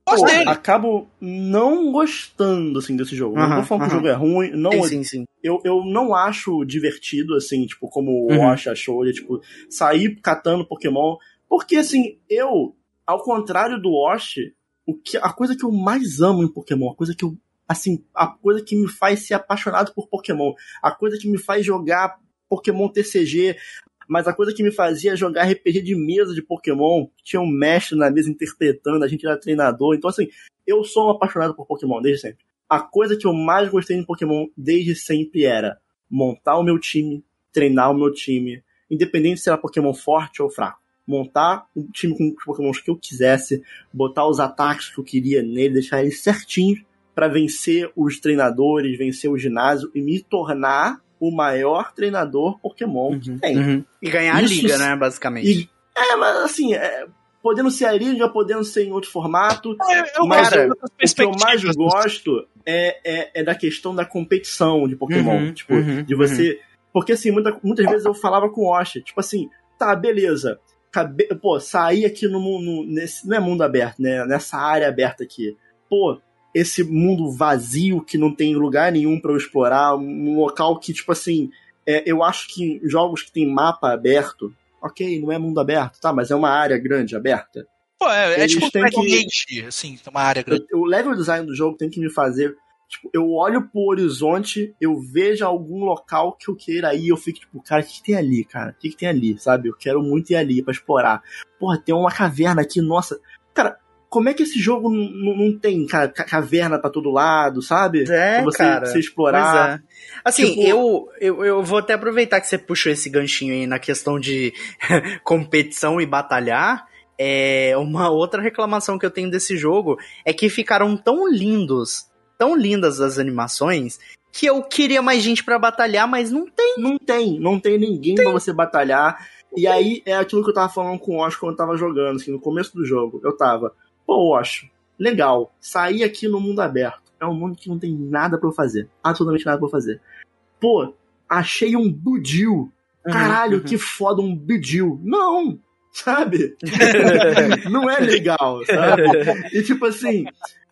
gosto Pô, dele. acabo não gostando, assim, desse jogo. não tô falando que o jogo é ruim, não, sim, sim, sim. eu, eu não acho divertido, assim, tipo, como o Uhum. Wash achou, de, tipo, sair catando Pokémon. Porque, assim, eu, ao contrário do Wash, o que, a coisa que eu mais amo em Pokémon, a coisa que eu, assim, a coisa que me faz ser apaixonado por Pokémon, a coisa que me faz jogar Pokémon TCG, mas a coisa que me fazia jogar RPG de mesa de Pokémon, tinha um mestre na mesa interpretando, a gente era treinador, então, assim, eu sou um apaixonado por Pokémon desde sempre. A coisa que eu mais gostei em Pokémon desde sempre era montar o meu time, treinar o meu time, independente se era Pokémon forte ou fraco. Montar um time com os Pokémons que eu quisesse, botar os ataques que eu queria nele, deixar ele certinho para vencer os treinadores, vencer o ginásio e me tornar o maior treinador Pokémon que tem. Uhum. E ganhar Isso a liga, né, basicamente. E, é, mas assim, é, podendo ser a liga, podendo ser em outro formato, Eu, eu Mas, cara, das o que eu mais perspectivas. gosto é, é, é da questão da competição de Pokémon. Uhum, tipo, uhum, de você. Porque assim, muita- muitas vezes eu falava com o Osh, tipo assim, tá, beleza. Cabe... Pô, sair aqui no mundo. Nesse... Não é mundo aberto, né? Nessa área aberta aqui. Pô, esse mundo vazio que não tem lugar nenhum pra eu explorar, um local que, tipo assim, é, eu acho que jogos que tem mapa aberto, ok, não é mundo aberto, tá, mas é uma área grande, aberta. Pô, é, é Eles tipo um que- assim, uma área grande. O level design do jogo tem que me fazer. Tipo, eu olho pro horizonte, eu vejo algum local que eu queira ir, eu fico tipo, cara, o que, que tem ali, cara? O que, que tem ali, sabe? Eu quero muito ir ali pra explorar. Porra, tem uma caverna aqui, nossa. Como é que esse jogo não tem, cara, caverna pra todo lado, sabe? É, pra você, cara. você explorar. É. Assim, Tipo- eu, eu, eu vou até aproveitar que você puxou esse ganchinho aí na questão de competição e batalhar. É, uma outra reclamação que eu tenho desse jogo é que ficaram tão lindos, tão lindas as animações, que eu queria mais gente pra batalhar, mas não tem. Não tem, não tem ninguém pra você batalhar. E aí é aquilo que eu tava falando com o Osh quando eu tava jogando, assim, no começo do jogo. Eu tava, pô, Osh, legal, sair aqui no mundo aberto. É um mundo que não tem nada pra eu fazer. Absolutamente nada pra eu fazer. Pô, achei um budil. Caralho, uhum. que foda um budil. Não! Sabe? não é legal, sabe? E tipo assim,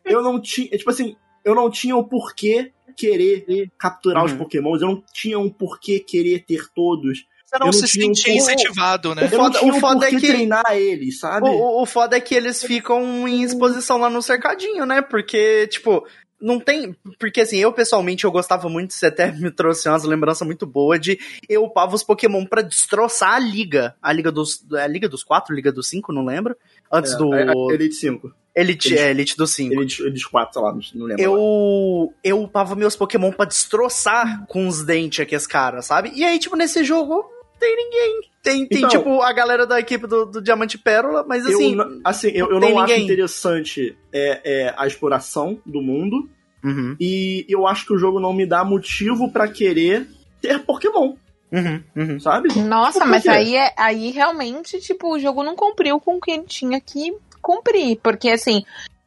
eu não tinha. Tipo assim, eu não tinha o porquê querer capturar os Uhum. pokémons, eu não tinha um porquê querer ter todos. Você não não se um sentia pouco- incentivado, né? Não foda- o um foda é que- treinar eles, sabe? O, o- o foda é que eles ficam em exposição lá no cercadinho, né? Porque, tipo, não tem. Porque assim, eu pessoalmente eu gostava muito, você até me trouxe umas lembranças muito boas de eu upava os Pokémon pra destroçar a liga. A liga dos. A liga dos quatro, liga dos cinco, não lembro. Antes É, do. a- a Elite 5. Elite, Elite- é, Elite dos cinco. Elite, Elite 4, sei lá, não, lembro. Eu, eu upava meus Pokémon pra destroçar com os dentes aqueles caras, sabe? E aí, tipo, nesse jogo, tem ninguém. Tem, tem Então- tipo, a galera da equipe do, do Diamante Pérola, mas assim. eu, não- assim, eu, eu não não acho ninguém. interessante é, é, a exploração do mundo. Uhum, E eu acho que o jogo não me dá motivo pra querer ter Pokémon, uhum, uhum. sabe? Nossa, mas aí, é, aí realmente, tipo, o jogo não cumpriu com o que ele tinha que cumprir. Porque, assim,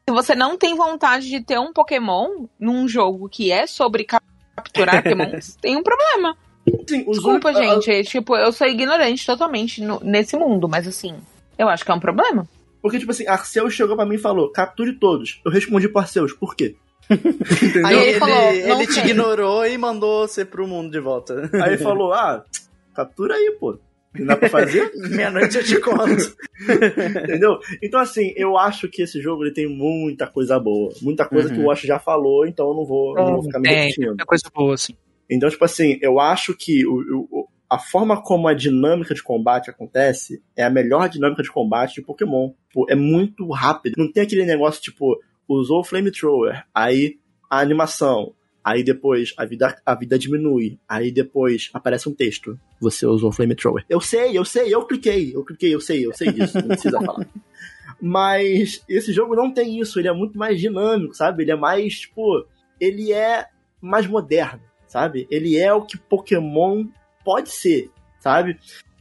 se você não tem vontade de ter um Pokémon num jogo que é sobre cap- capturar Pokémons, tem um problema. Os Desculpa, únicos- gente. Tipo, eu sou ignorante totalmente no- nesse mundo, mas assim, eu acho que é um problema. Porque, tipo assim, Arceus chegou pra mim e falou: capture todos. Eu respondi pro Arceus, por quê? Entendeu? Aí ele ele, falou, ele te ignorou e mandou você pro mundo de volta. Aí ele falou: ah, captura aí, pô. Não dá pra fazer? Meia-noite eu te conto. Entendeu? Então, assim, eu acho que esse jogo ele tem muita coisa boa. Muita coisa Uhum. que o Wash já falou, então eu não vou, não vou ficar me Tem, repetindo. muita coisa boa, assim. Então, tipo assim, eu acho que o, o- a forma como a dinâmica de combate acontece é a melhor dinâmica de combate de Pokémon. Tipo, é muito rápido. Não tem aquele negócio, tipo, usou o Flamethrower, aí a animação, Aí depois a vida, a vida diminui. Aí depois aparece um texto. Você usou flamethrower. Eu sei, eu sei, eu cliquei, eu cliquei, eu sei, eu sei disso. Não precisa falar. Mas esse jogo não tem isso, ele é muito mais dinâmico, sabe? Ele é mais, tipo, ele é mais moderno, sabe? Ele é o que Pokémon pode ser, sabe?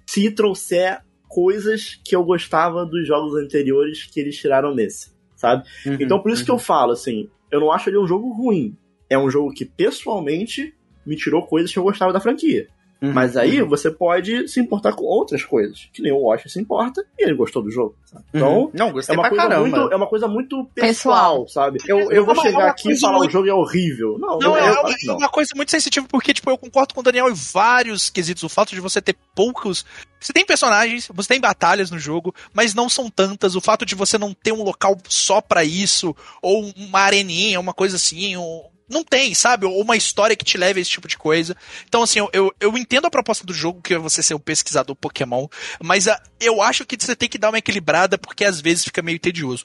Se trouxer coisas que eu gostava dos jogos anteriores que eles tiraram nesse, sabe? Uhum, então por isso uhum. que eu falo, assim, eu não acho ele um jogo ruim. É um jogo que, pessoalmente, me tirou coisas que eu gostava da franquia. Uhum, Mas aí uhum. você pode se importar com outras coisas, que nem o Wash se importa e ele gostou do jogo. sabe? Então, Uhum. não, é gostei uma, pra coisa caramba. muito, é uma coisa muito pessoal, Pessoal. sabe? Eu, eu vou É uma- chegar uma aqui e falar muito- o jogo é horrível. Não, Não, eu, é, eu, é não. uma coisa muito sensitiva, porque, tipo, eu concordo com o Daniel em vários quesitos. O fato de você ter poucos. Você tem personagens, você tem batalhas no jogo, mas não são tantas. O fato de você não ter um local só pra isso, ou uma areninha, uma coisa assim, ou- não tem, sabe? Ou uma história que te leve a esse tipo de coisa. Então, assim, eu, eu, eu entendo a proposta do jogo, que é você ser um pesquisador Pokémon, mas ah, eu acho que você tem que dar uma equilibrada, porque às vezes fica meio tedioso.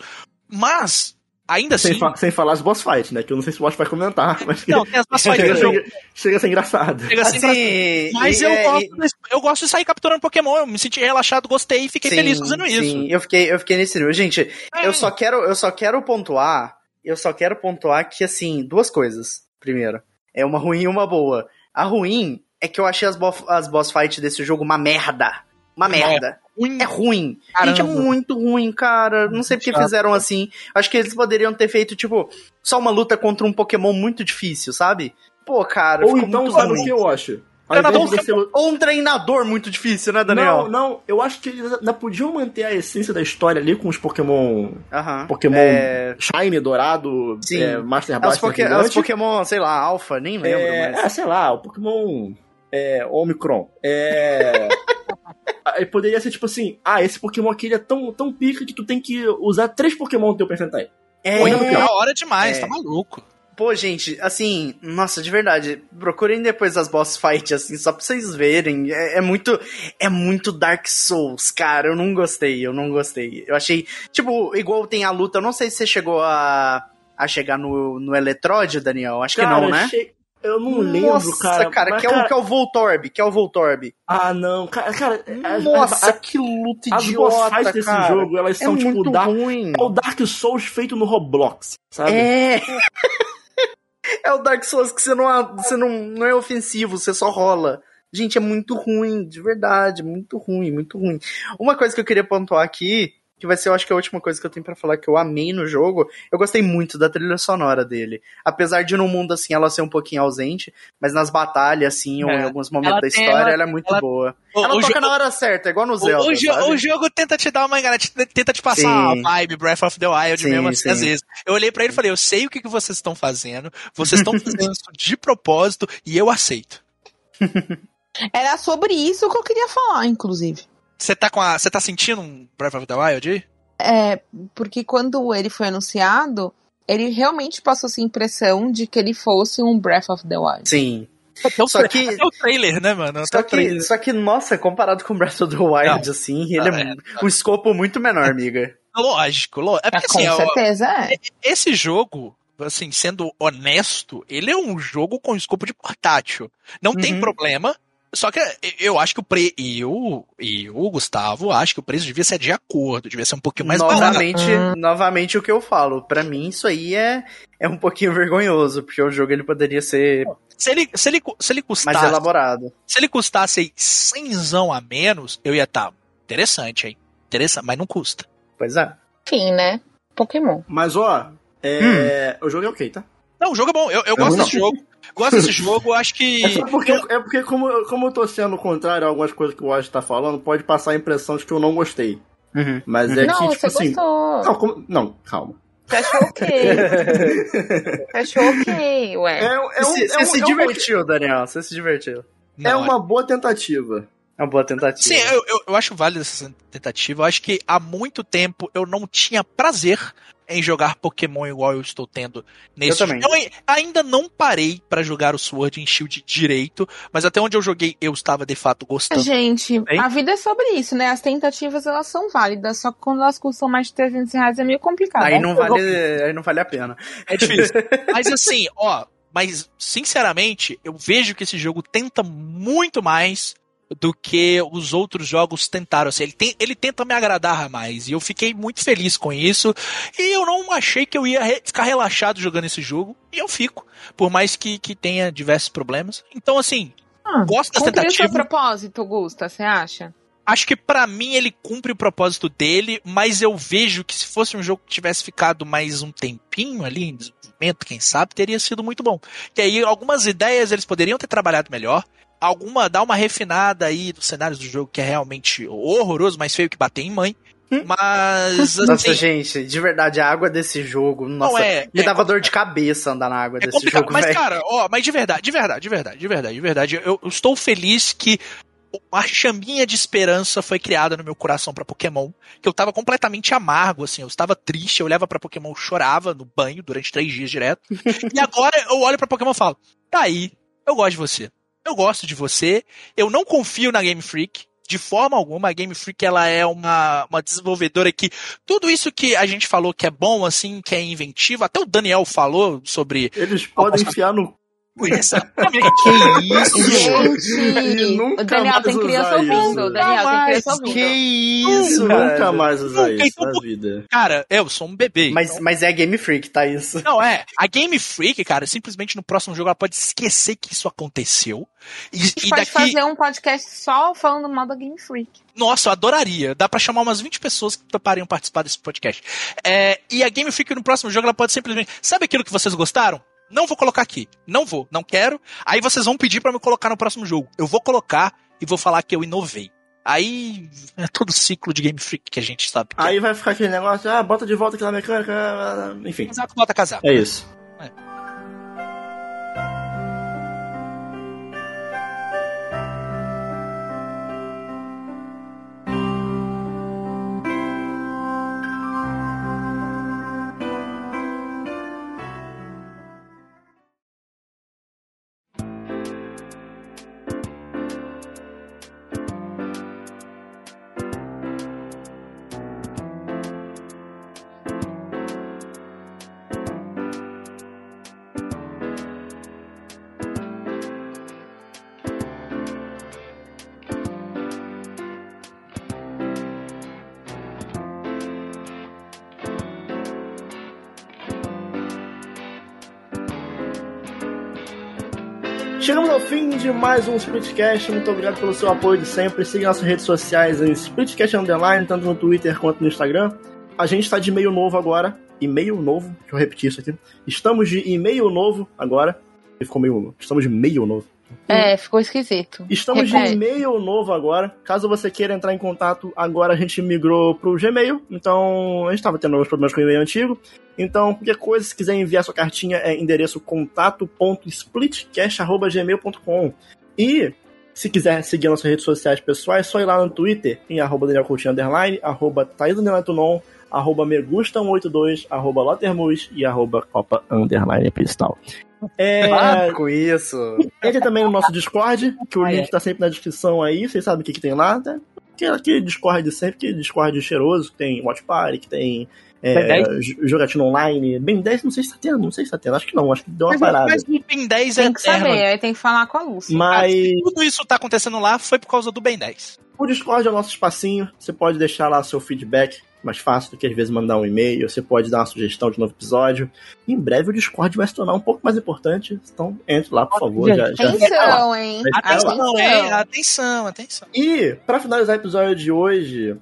Mas, ainda assim. Sem, fa- sem falar as boss fights, né? Que eu não sei se o Watch vai comentar, mas Não, tem as boss fights chega, do jogo. chega, chega a ser engraçado. Chega assim, Assim, Mas e- eu, é- gosto, desse- eu gosto de sair capturando Pokémon, eu me senti relaxado, gostei e fiquei Sim, feliz fazendo isso. Sim, eu fiquei, eu fiquei nesse nível. Gente, É. eu só quero, eu só quero pontuar, eu só quero pontuar que assim, duas coisas. Primeiro, é uma ruim e uma boa. A ruim é que eu achei as, bo as boss fights desse jogo uma merda. Uma É, merda. Ruim. É ruim. Gente, é muito ruim, cara. Não sei porque Chato. fizeram assim. Acho que eles poderiam ter feito, tipo, só uma luta contra um Pokémon muito difícil, sabe? Pô, cara, Ou ficou então, muito sabe ruim. o que eu acho? Treinador você- Ou um treinador muito difícil, né, Daniel? Não, não, eu acho que eles ainda podiam manter a essência da história ali com os Pokémon. Aham. Pokémon É... Shine, Dourado, Sim. é, Master É os, Blaster. Poké- é os. Pokémon, sei lá, Alpha, nem lembro, é, mas. é, sei lá, o Pokémon é, Omicron. É. Poderia ser tipo assim: ah, esse Pokémon aqui ele é tão, tão pica que tu tem que usar três Pokémon no teu Percentai. É, É hora demais, É. tá maluco. Pô, gente, assim, nossa, de verdade, procurem depois as boss fight, assim, só pra vocês verem. É, é muito. É muito Dark Souls, cara. Eu não gostei, eu não gostei. Eu achei. Tipo, igual tem a luta, eu não sei se você chegou a. a chegar no, no Eletrode, Daniel. Acho que não, né? che- Eu não lembro, Nossa, cara. cara, mas, que, é o, que é o Voltorb, que é o Voltorb. Ah, não, cara, cara as- Nossa, as, que luta as, as boss idiota, fights desse cara. jogo, elas É são tipo muito ruim. é o Dark Souls feito no Roblox, sabe? É. é o Dark Souls que você não, você não, não é ofensivo, você só rola. Gente, é muito ruim, de verdade, muito ruim, muito ruim. Uma coisa que eu queria pontuar aqui, que vai ser, eu acho que a última coisa que eu tenho pra falar que eu amei no jogo, eu gostei muito da trilha sonora dele. Apesar de no mundo assim ela ser um pouquinho ausente, mas nas batalhas assim, ou É. em alguns momentos Ela da tem- história, ela- ela, é muito ela- boa. O, ela o toca jogo- na hora certa, igual no Zelda, o jo- o jogo tenta te dar uma enganada, te- tenta te passar Sim. a vibe Breath of the Wild Sim, mesmo assim, sim. às vezes. Eu olhei pra ele e falei, eu sei o que, que vocês estão fazendo, vocês estão fazendo isso de propósito e eu aceito. Era sobre isso que eu queria falar, inclusive. Você tá com a. Você tá sentindo um Breath of the Wild aí? É, porque quando ele foi anunciado, ele realmente passou essa impressão de que ele fosse um Breath of the Wild. Sim. Até o, Só que- até o trailer, né, mano? Até Só o que, só que, nossa, comparado com Breath of the Wild, Não. assim, ele Ah, é, um escopo muito menor, amiga. Lógico, lógico. É É, porque com assim, certeza é. esse jogo, assim, sendo honesto, ele é um jogo com escopo de portátil. Não tem Uhum. problema. Só que eu acho que o pre. Eu, eu, Gustavo, acho que o preço devia ser de acordo, devia ser um pouquinho mais barato. novamente, novamente o que eu falo. Pra mim, isso aí é, é um pouquinho vergonhoso, porque o jogo ele poderia ser Se ele, se ele, se ele mais custasse. elaborado. Se ele custasse aí 100 a menos, eu ia estar interessante, hein? Interessante, mas não custa. Pois é. Enfim, né? Pokémon. Mas ó, é, o jogo é ok, tá? Não, o jogo é bom. Eu, eu gosto desse jogo. Gosto desse jogo, eu acho que. É só porque, é porque como, eu- como eu tô sendo contrário a algumas coisas que o Wash tá falando, pode passar a impressão de que eu não gostei. Uhum. Mas é não, que, tipo você assim. gostou. Não, como- não, calma. Você achou ok. Você achou ok, ué. É, é, um, você é, você um- se é um- divertiu, Daniel. Você se divertiu. é Não, uma boa tentativa. É uma boa tentativa. Sim, eu, eu, eu acho válida essa tentativa. Eu acho que há muito tempo eu não tinha prazer em jogar Pokémon igual eu estou tendo nesse Eu também. Eu ainda não parei pra jogar o Sword and Shield direito, mas até onde eu joguei eu estava de fato gostando. Gente, a vida é sobre isso, né? As tentativas, elas são válidas, só que quando elas custam mais de 300 reais é meio complicado. Aí né? não vale, aí não vale a pena. É difícil. mas assim, ó, Mas, sinceramente, eu vejo que esse jogo tenta muito mais do que os outros jogos tentaram. Assim, ele, tem, ele tenta me agradar mais. E eu fiquei muito feliz com isso. E eu não achei que eu ia re- ficar relaxado jogando esse jogo. E eu fico. Por mais que, que tenha diversos problemas. Então, assim, Ah, gosto Cumpriu o seu propósito, Gusta, você acha? Acho que pra mim ele cumpre o propósito dele, mas eu vejo que se fosse um jogo que tivesse ficado mais um tempinho ali desenvolvimento, quem sabe, teria sido muito bom. Que aí algumas ideias eles poderiam ter trabalhado melhor. Alguma, dar uma refinada aí dos cenários do jogo que é realmente horroroso, mais feio que bater em mãe. Mas, Nossa, assim, gente, de verdade, a água desse jogo, nossa, é, me é dava dor de cabeça andar na água É desse jogo, mas velho. cara, ó, mas de verdade, de verdade, de verdade, de verdade, de verdade, de verdade, eu, eu estou feliz que a chaminha de esperança foi criada no meu coração pra Pokémon, que eu tava completamente amargo, assim, eu estava triste, eu olhava pra Pokémon, chorava no banho durante três dias direto, e agora eu olho pra Pokémon e falo, tá aí, eu gosto de você, eu gosto de você, eu não confio na Game Freak, de forma alguma, a Game Freak ela é uma, uma desenvolvedora que tudo isso que a gente falou que é bom, assim, que é inventivo, até o Daniel falou sobre Eles podem enfiar no. Exatamente. Que isso? E Gente, nunca o Daniel mais tem criança ouvindo. isso. O Daniel tem criança ouvindo. Que isso, Nunca velho. mais usar Nunca, isso então- na vida. Cara, eu sou um bebê. Mas, então- mas é Game Freak, tá isso? Não, é. A Game Freak, cara, simplesmente no próximo jogo ela pode esquecer que isso aconteceu. E, A gente e pode daqui. fazer um podcast só falando mal da Game Freak. Nossa, eu adoraria. Dá pra chamar umas 20 pessoas que topariam participar desse podcast. É, e a Game Freak no próximo jogo ela pode simplesmente. Sabe aquilo que vocês gostaram? Não vou colocar aqui. Não vou, não quero. Aí vocês vão pedir pra me colocar no próximo jogo. Eu vou colocar e vou falar que eu inovei. Aí é todo ciclo de Game Freak que a gente sabe. é. Aí vai ficar aquele negócio, ah, bota de volta aquela mecânica. Enfim, Casaco bota casaco. é isso. Chegamos ao fim de mais um Splitcast. Muito obrigado pelo seu apoio de sempre. Siga nossas redes sociais em Splitcast Underline, tanto no Twitter quanto no Instagram. A gente está de e-mail novo agora. E-mail novo, deixa eu repetir isso aqui. Estamos de e-mail novo agora. Ficou meio. Estamos de e-mail novo. É, ficou esquisito. Estamos de Repete. e-mail novo agora. Caso você queira entrar em contato, agora a gente migrou pro Gmail. Então, a gente estava tendo alguns problemas com o e-mail antigo. Então, qualquer coisa, se quiser enviar sua cartinha, é endereço contato.splitcast.gmail.com. E, se quiser seguir nossas redes sociais pessoais, é só ir lá no Twitter, em arroba Daniel Coutinho Underline, arroba Thaís Underline arroba Megusta182, arroba Lotermus e arroba Copa Underline Cristal. É, Para com isso. entre também no nosso Discord, que o Ah, link é. tá sempre na descrição aí, vocês sabem o que, que tem lá. Né? Aquele, Discord de sempre, aquele Discord cheiroso, que tem Watch Party, que tem é, jogatina online. Ben 10, não sei se tá tendo, não sei se tá tendo, acho que não, acho que deu uma Mas, parada. mas o Ben 10 é Tem que saber, aí tem que falar com a Lúcia. Mas Tudo isso tá acontecendo lá foi por causa do Ben 10. o Discord é o nosso espacinho, você pode deixar lá seu feedback, mais fácil do que às vezes mandar um e-mail, você pode dar uma sugestão de novo episódio. Em breve o Discord vai se tornar um pouco mais importante, então entre lá, por favor. Já, já Atenção, hein? Atenção, hein? Atenção, atenção. E, pra finalizar o episódio de hoje,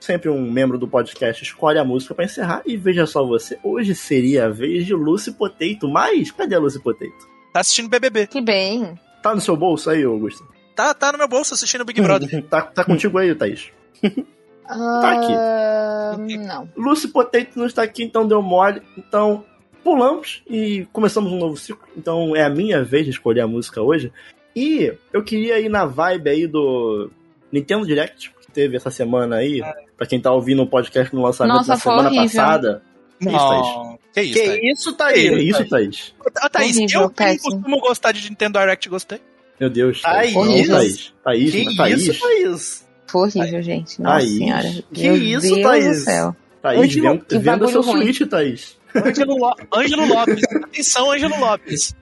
sempre um membro do podcast escolhe a música pra encerrar. E veja só você, hoje seria a vez de Lucy Potato, mas cadê a Lucy Potato? Tá assistindo BBB. Que bem. Tá no seu bolso aí, Augusto? Tá, tá no meu bolso assistindo Big Brother. tá, tá contigo aí, Thaís? aqui. Ah, não. Lucy Potato não está aqui, então deu mole. Então, pulamos e começamos um novo ciclo. Então, é a minha vez de escolher a música hoje. E eu queria ir na vibe aí do Nintendo Direct, que teve essa semana aí. Pra quem tá ouvindo o podcast no lançamento Nossa, na foi semana horrível. passada. Que isso, Thaís? Não. Que isso, Thaís? tá Que isso, Thaís? Ah, Thaís, Horrível, eu que não péssimo. costumo gostar de Nintendo Direct, gostei. Meu Deus. Thaís? Não, Thaís. Thaís, Que Thaís. isso, Thaís? Foi horrível, gente. Nossa Thaís. senhora. Que Meu isso, Deus Thaís? do céu. Thaís, Ângelo, venda, que venda seu. Switch, Thaís. Ângelo, Lo- Ângelo Lopes. Atenção, Ângelo Lopes.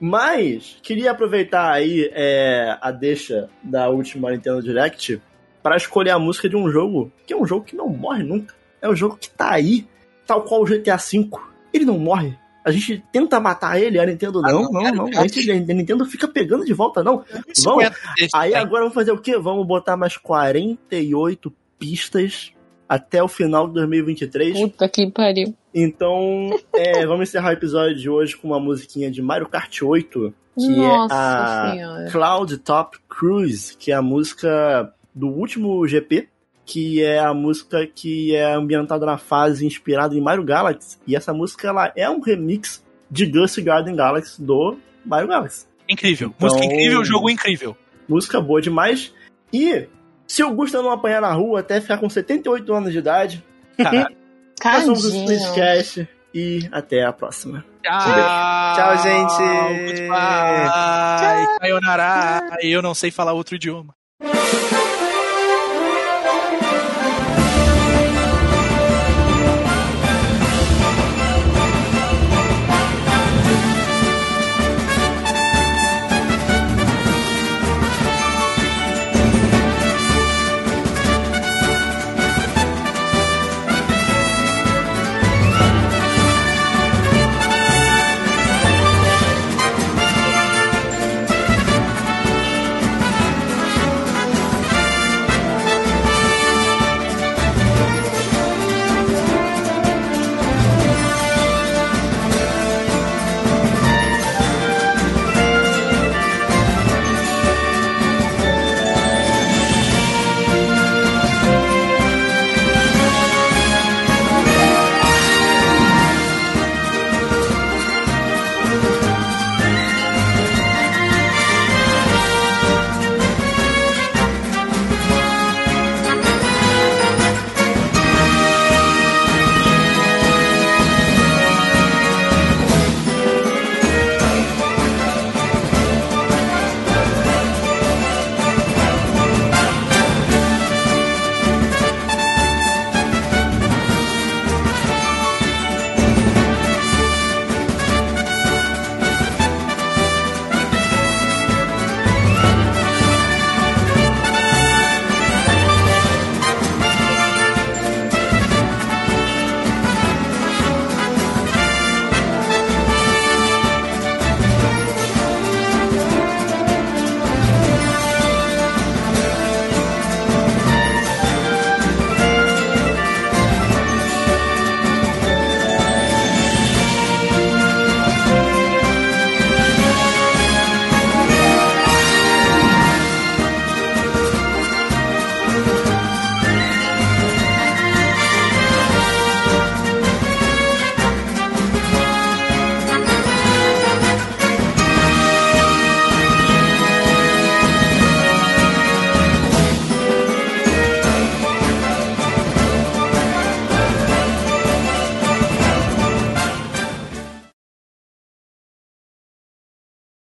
Mas, queria aproveitar aí é, a deixa da última Nintendo Direct para escolher a música de um jogo que é um jogo que não morre nunca. É um jogo que tá aí, tal qual o GTA V. Ele não morre. A gente tenta matar ele, a Nintendo não, Ah, não, não, é não. A, gente, a Nintendo fica pegando de volta, não. Vamos. Aí agora vamos fazer o quê? Vamos botar mais 48 pistas até o final de 2023. Puta que pariu. Então, é, vamos encerrar o episódio de hoje com uma musiquinha de Mario Kart 8, que Nossa é a senhora. Cloud Top Cruise, que é a música do último GP, que é a música que é ambientada na fase inspirada em Mario Galaxy. E essa música ela é um remix de Ghost Garden Galaxy do Mario Galaxy. Incrível. Então- Música incrível, jogo incrível. Música boa demais. E se o Gusta não apanhar na rua até ficar com 78 anos de idade, Caralho. nós somos o. Splitcast e até a próxima. Tchau, Tchau, gente. Goodbye. Sayonara. Eu não sei falar outro idioma.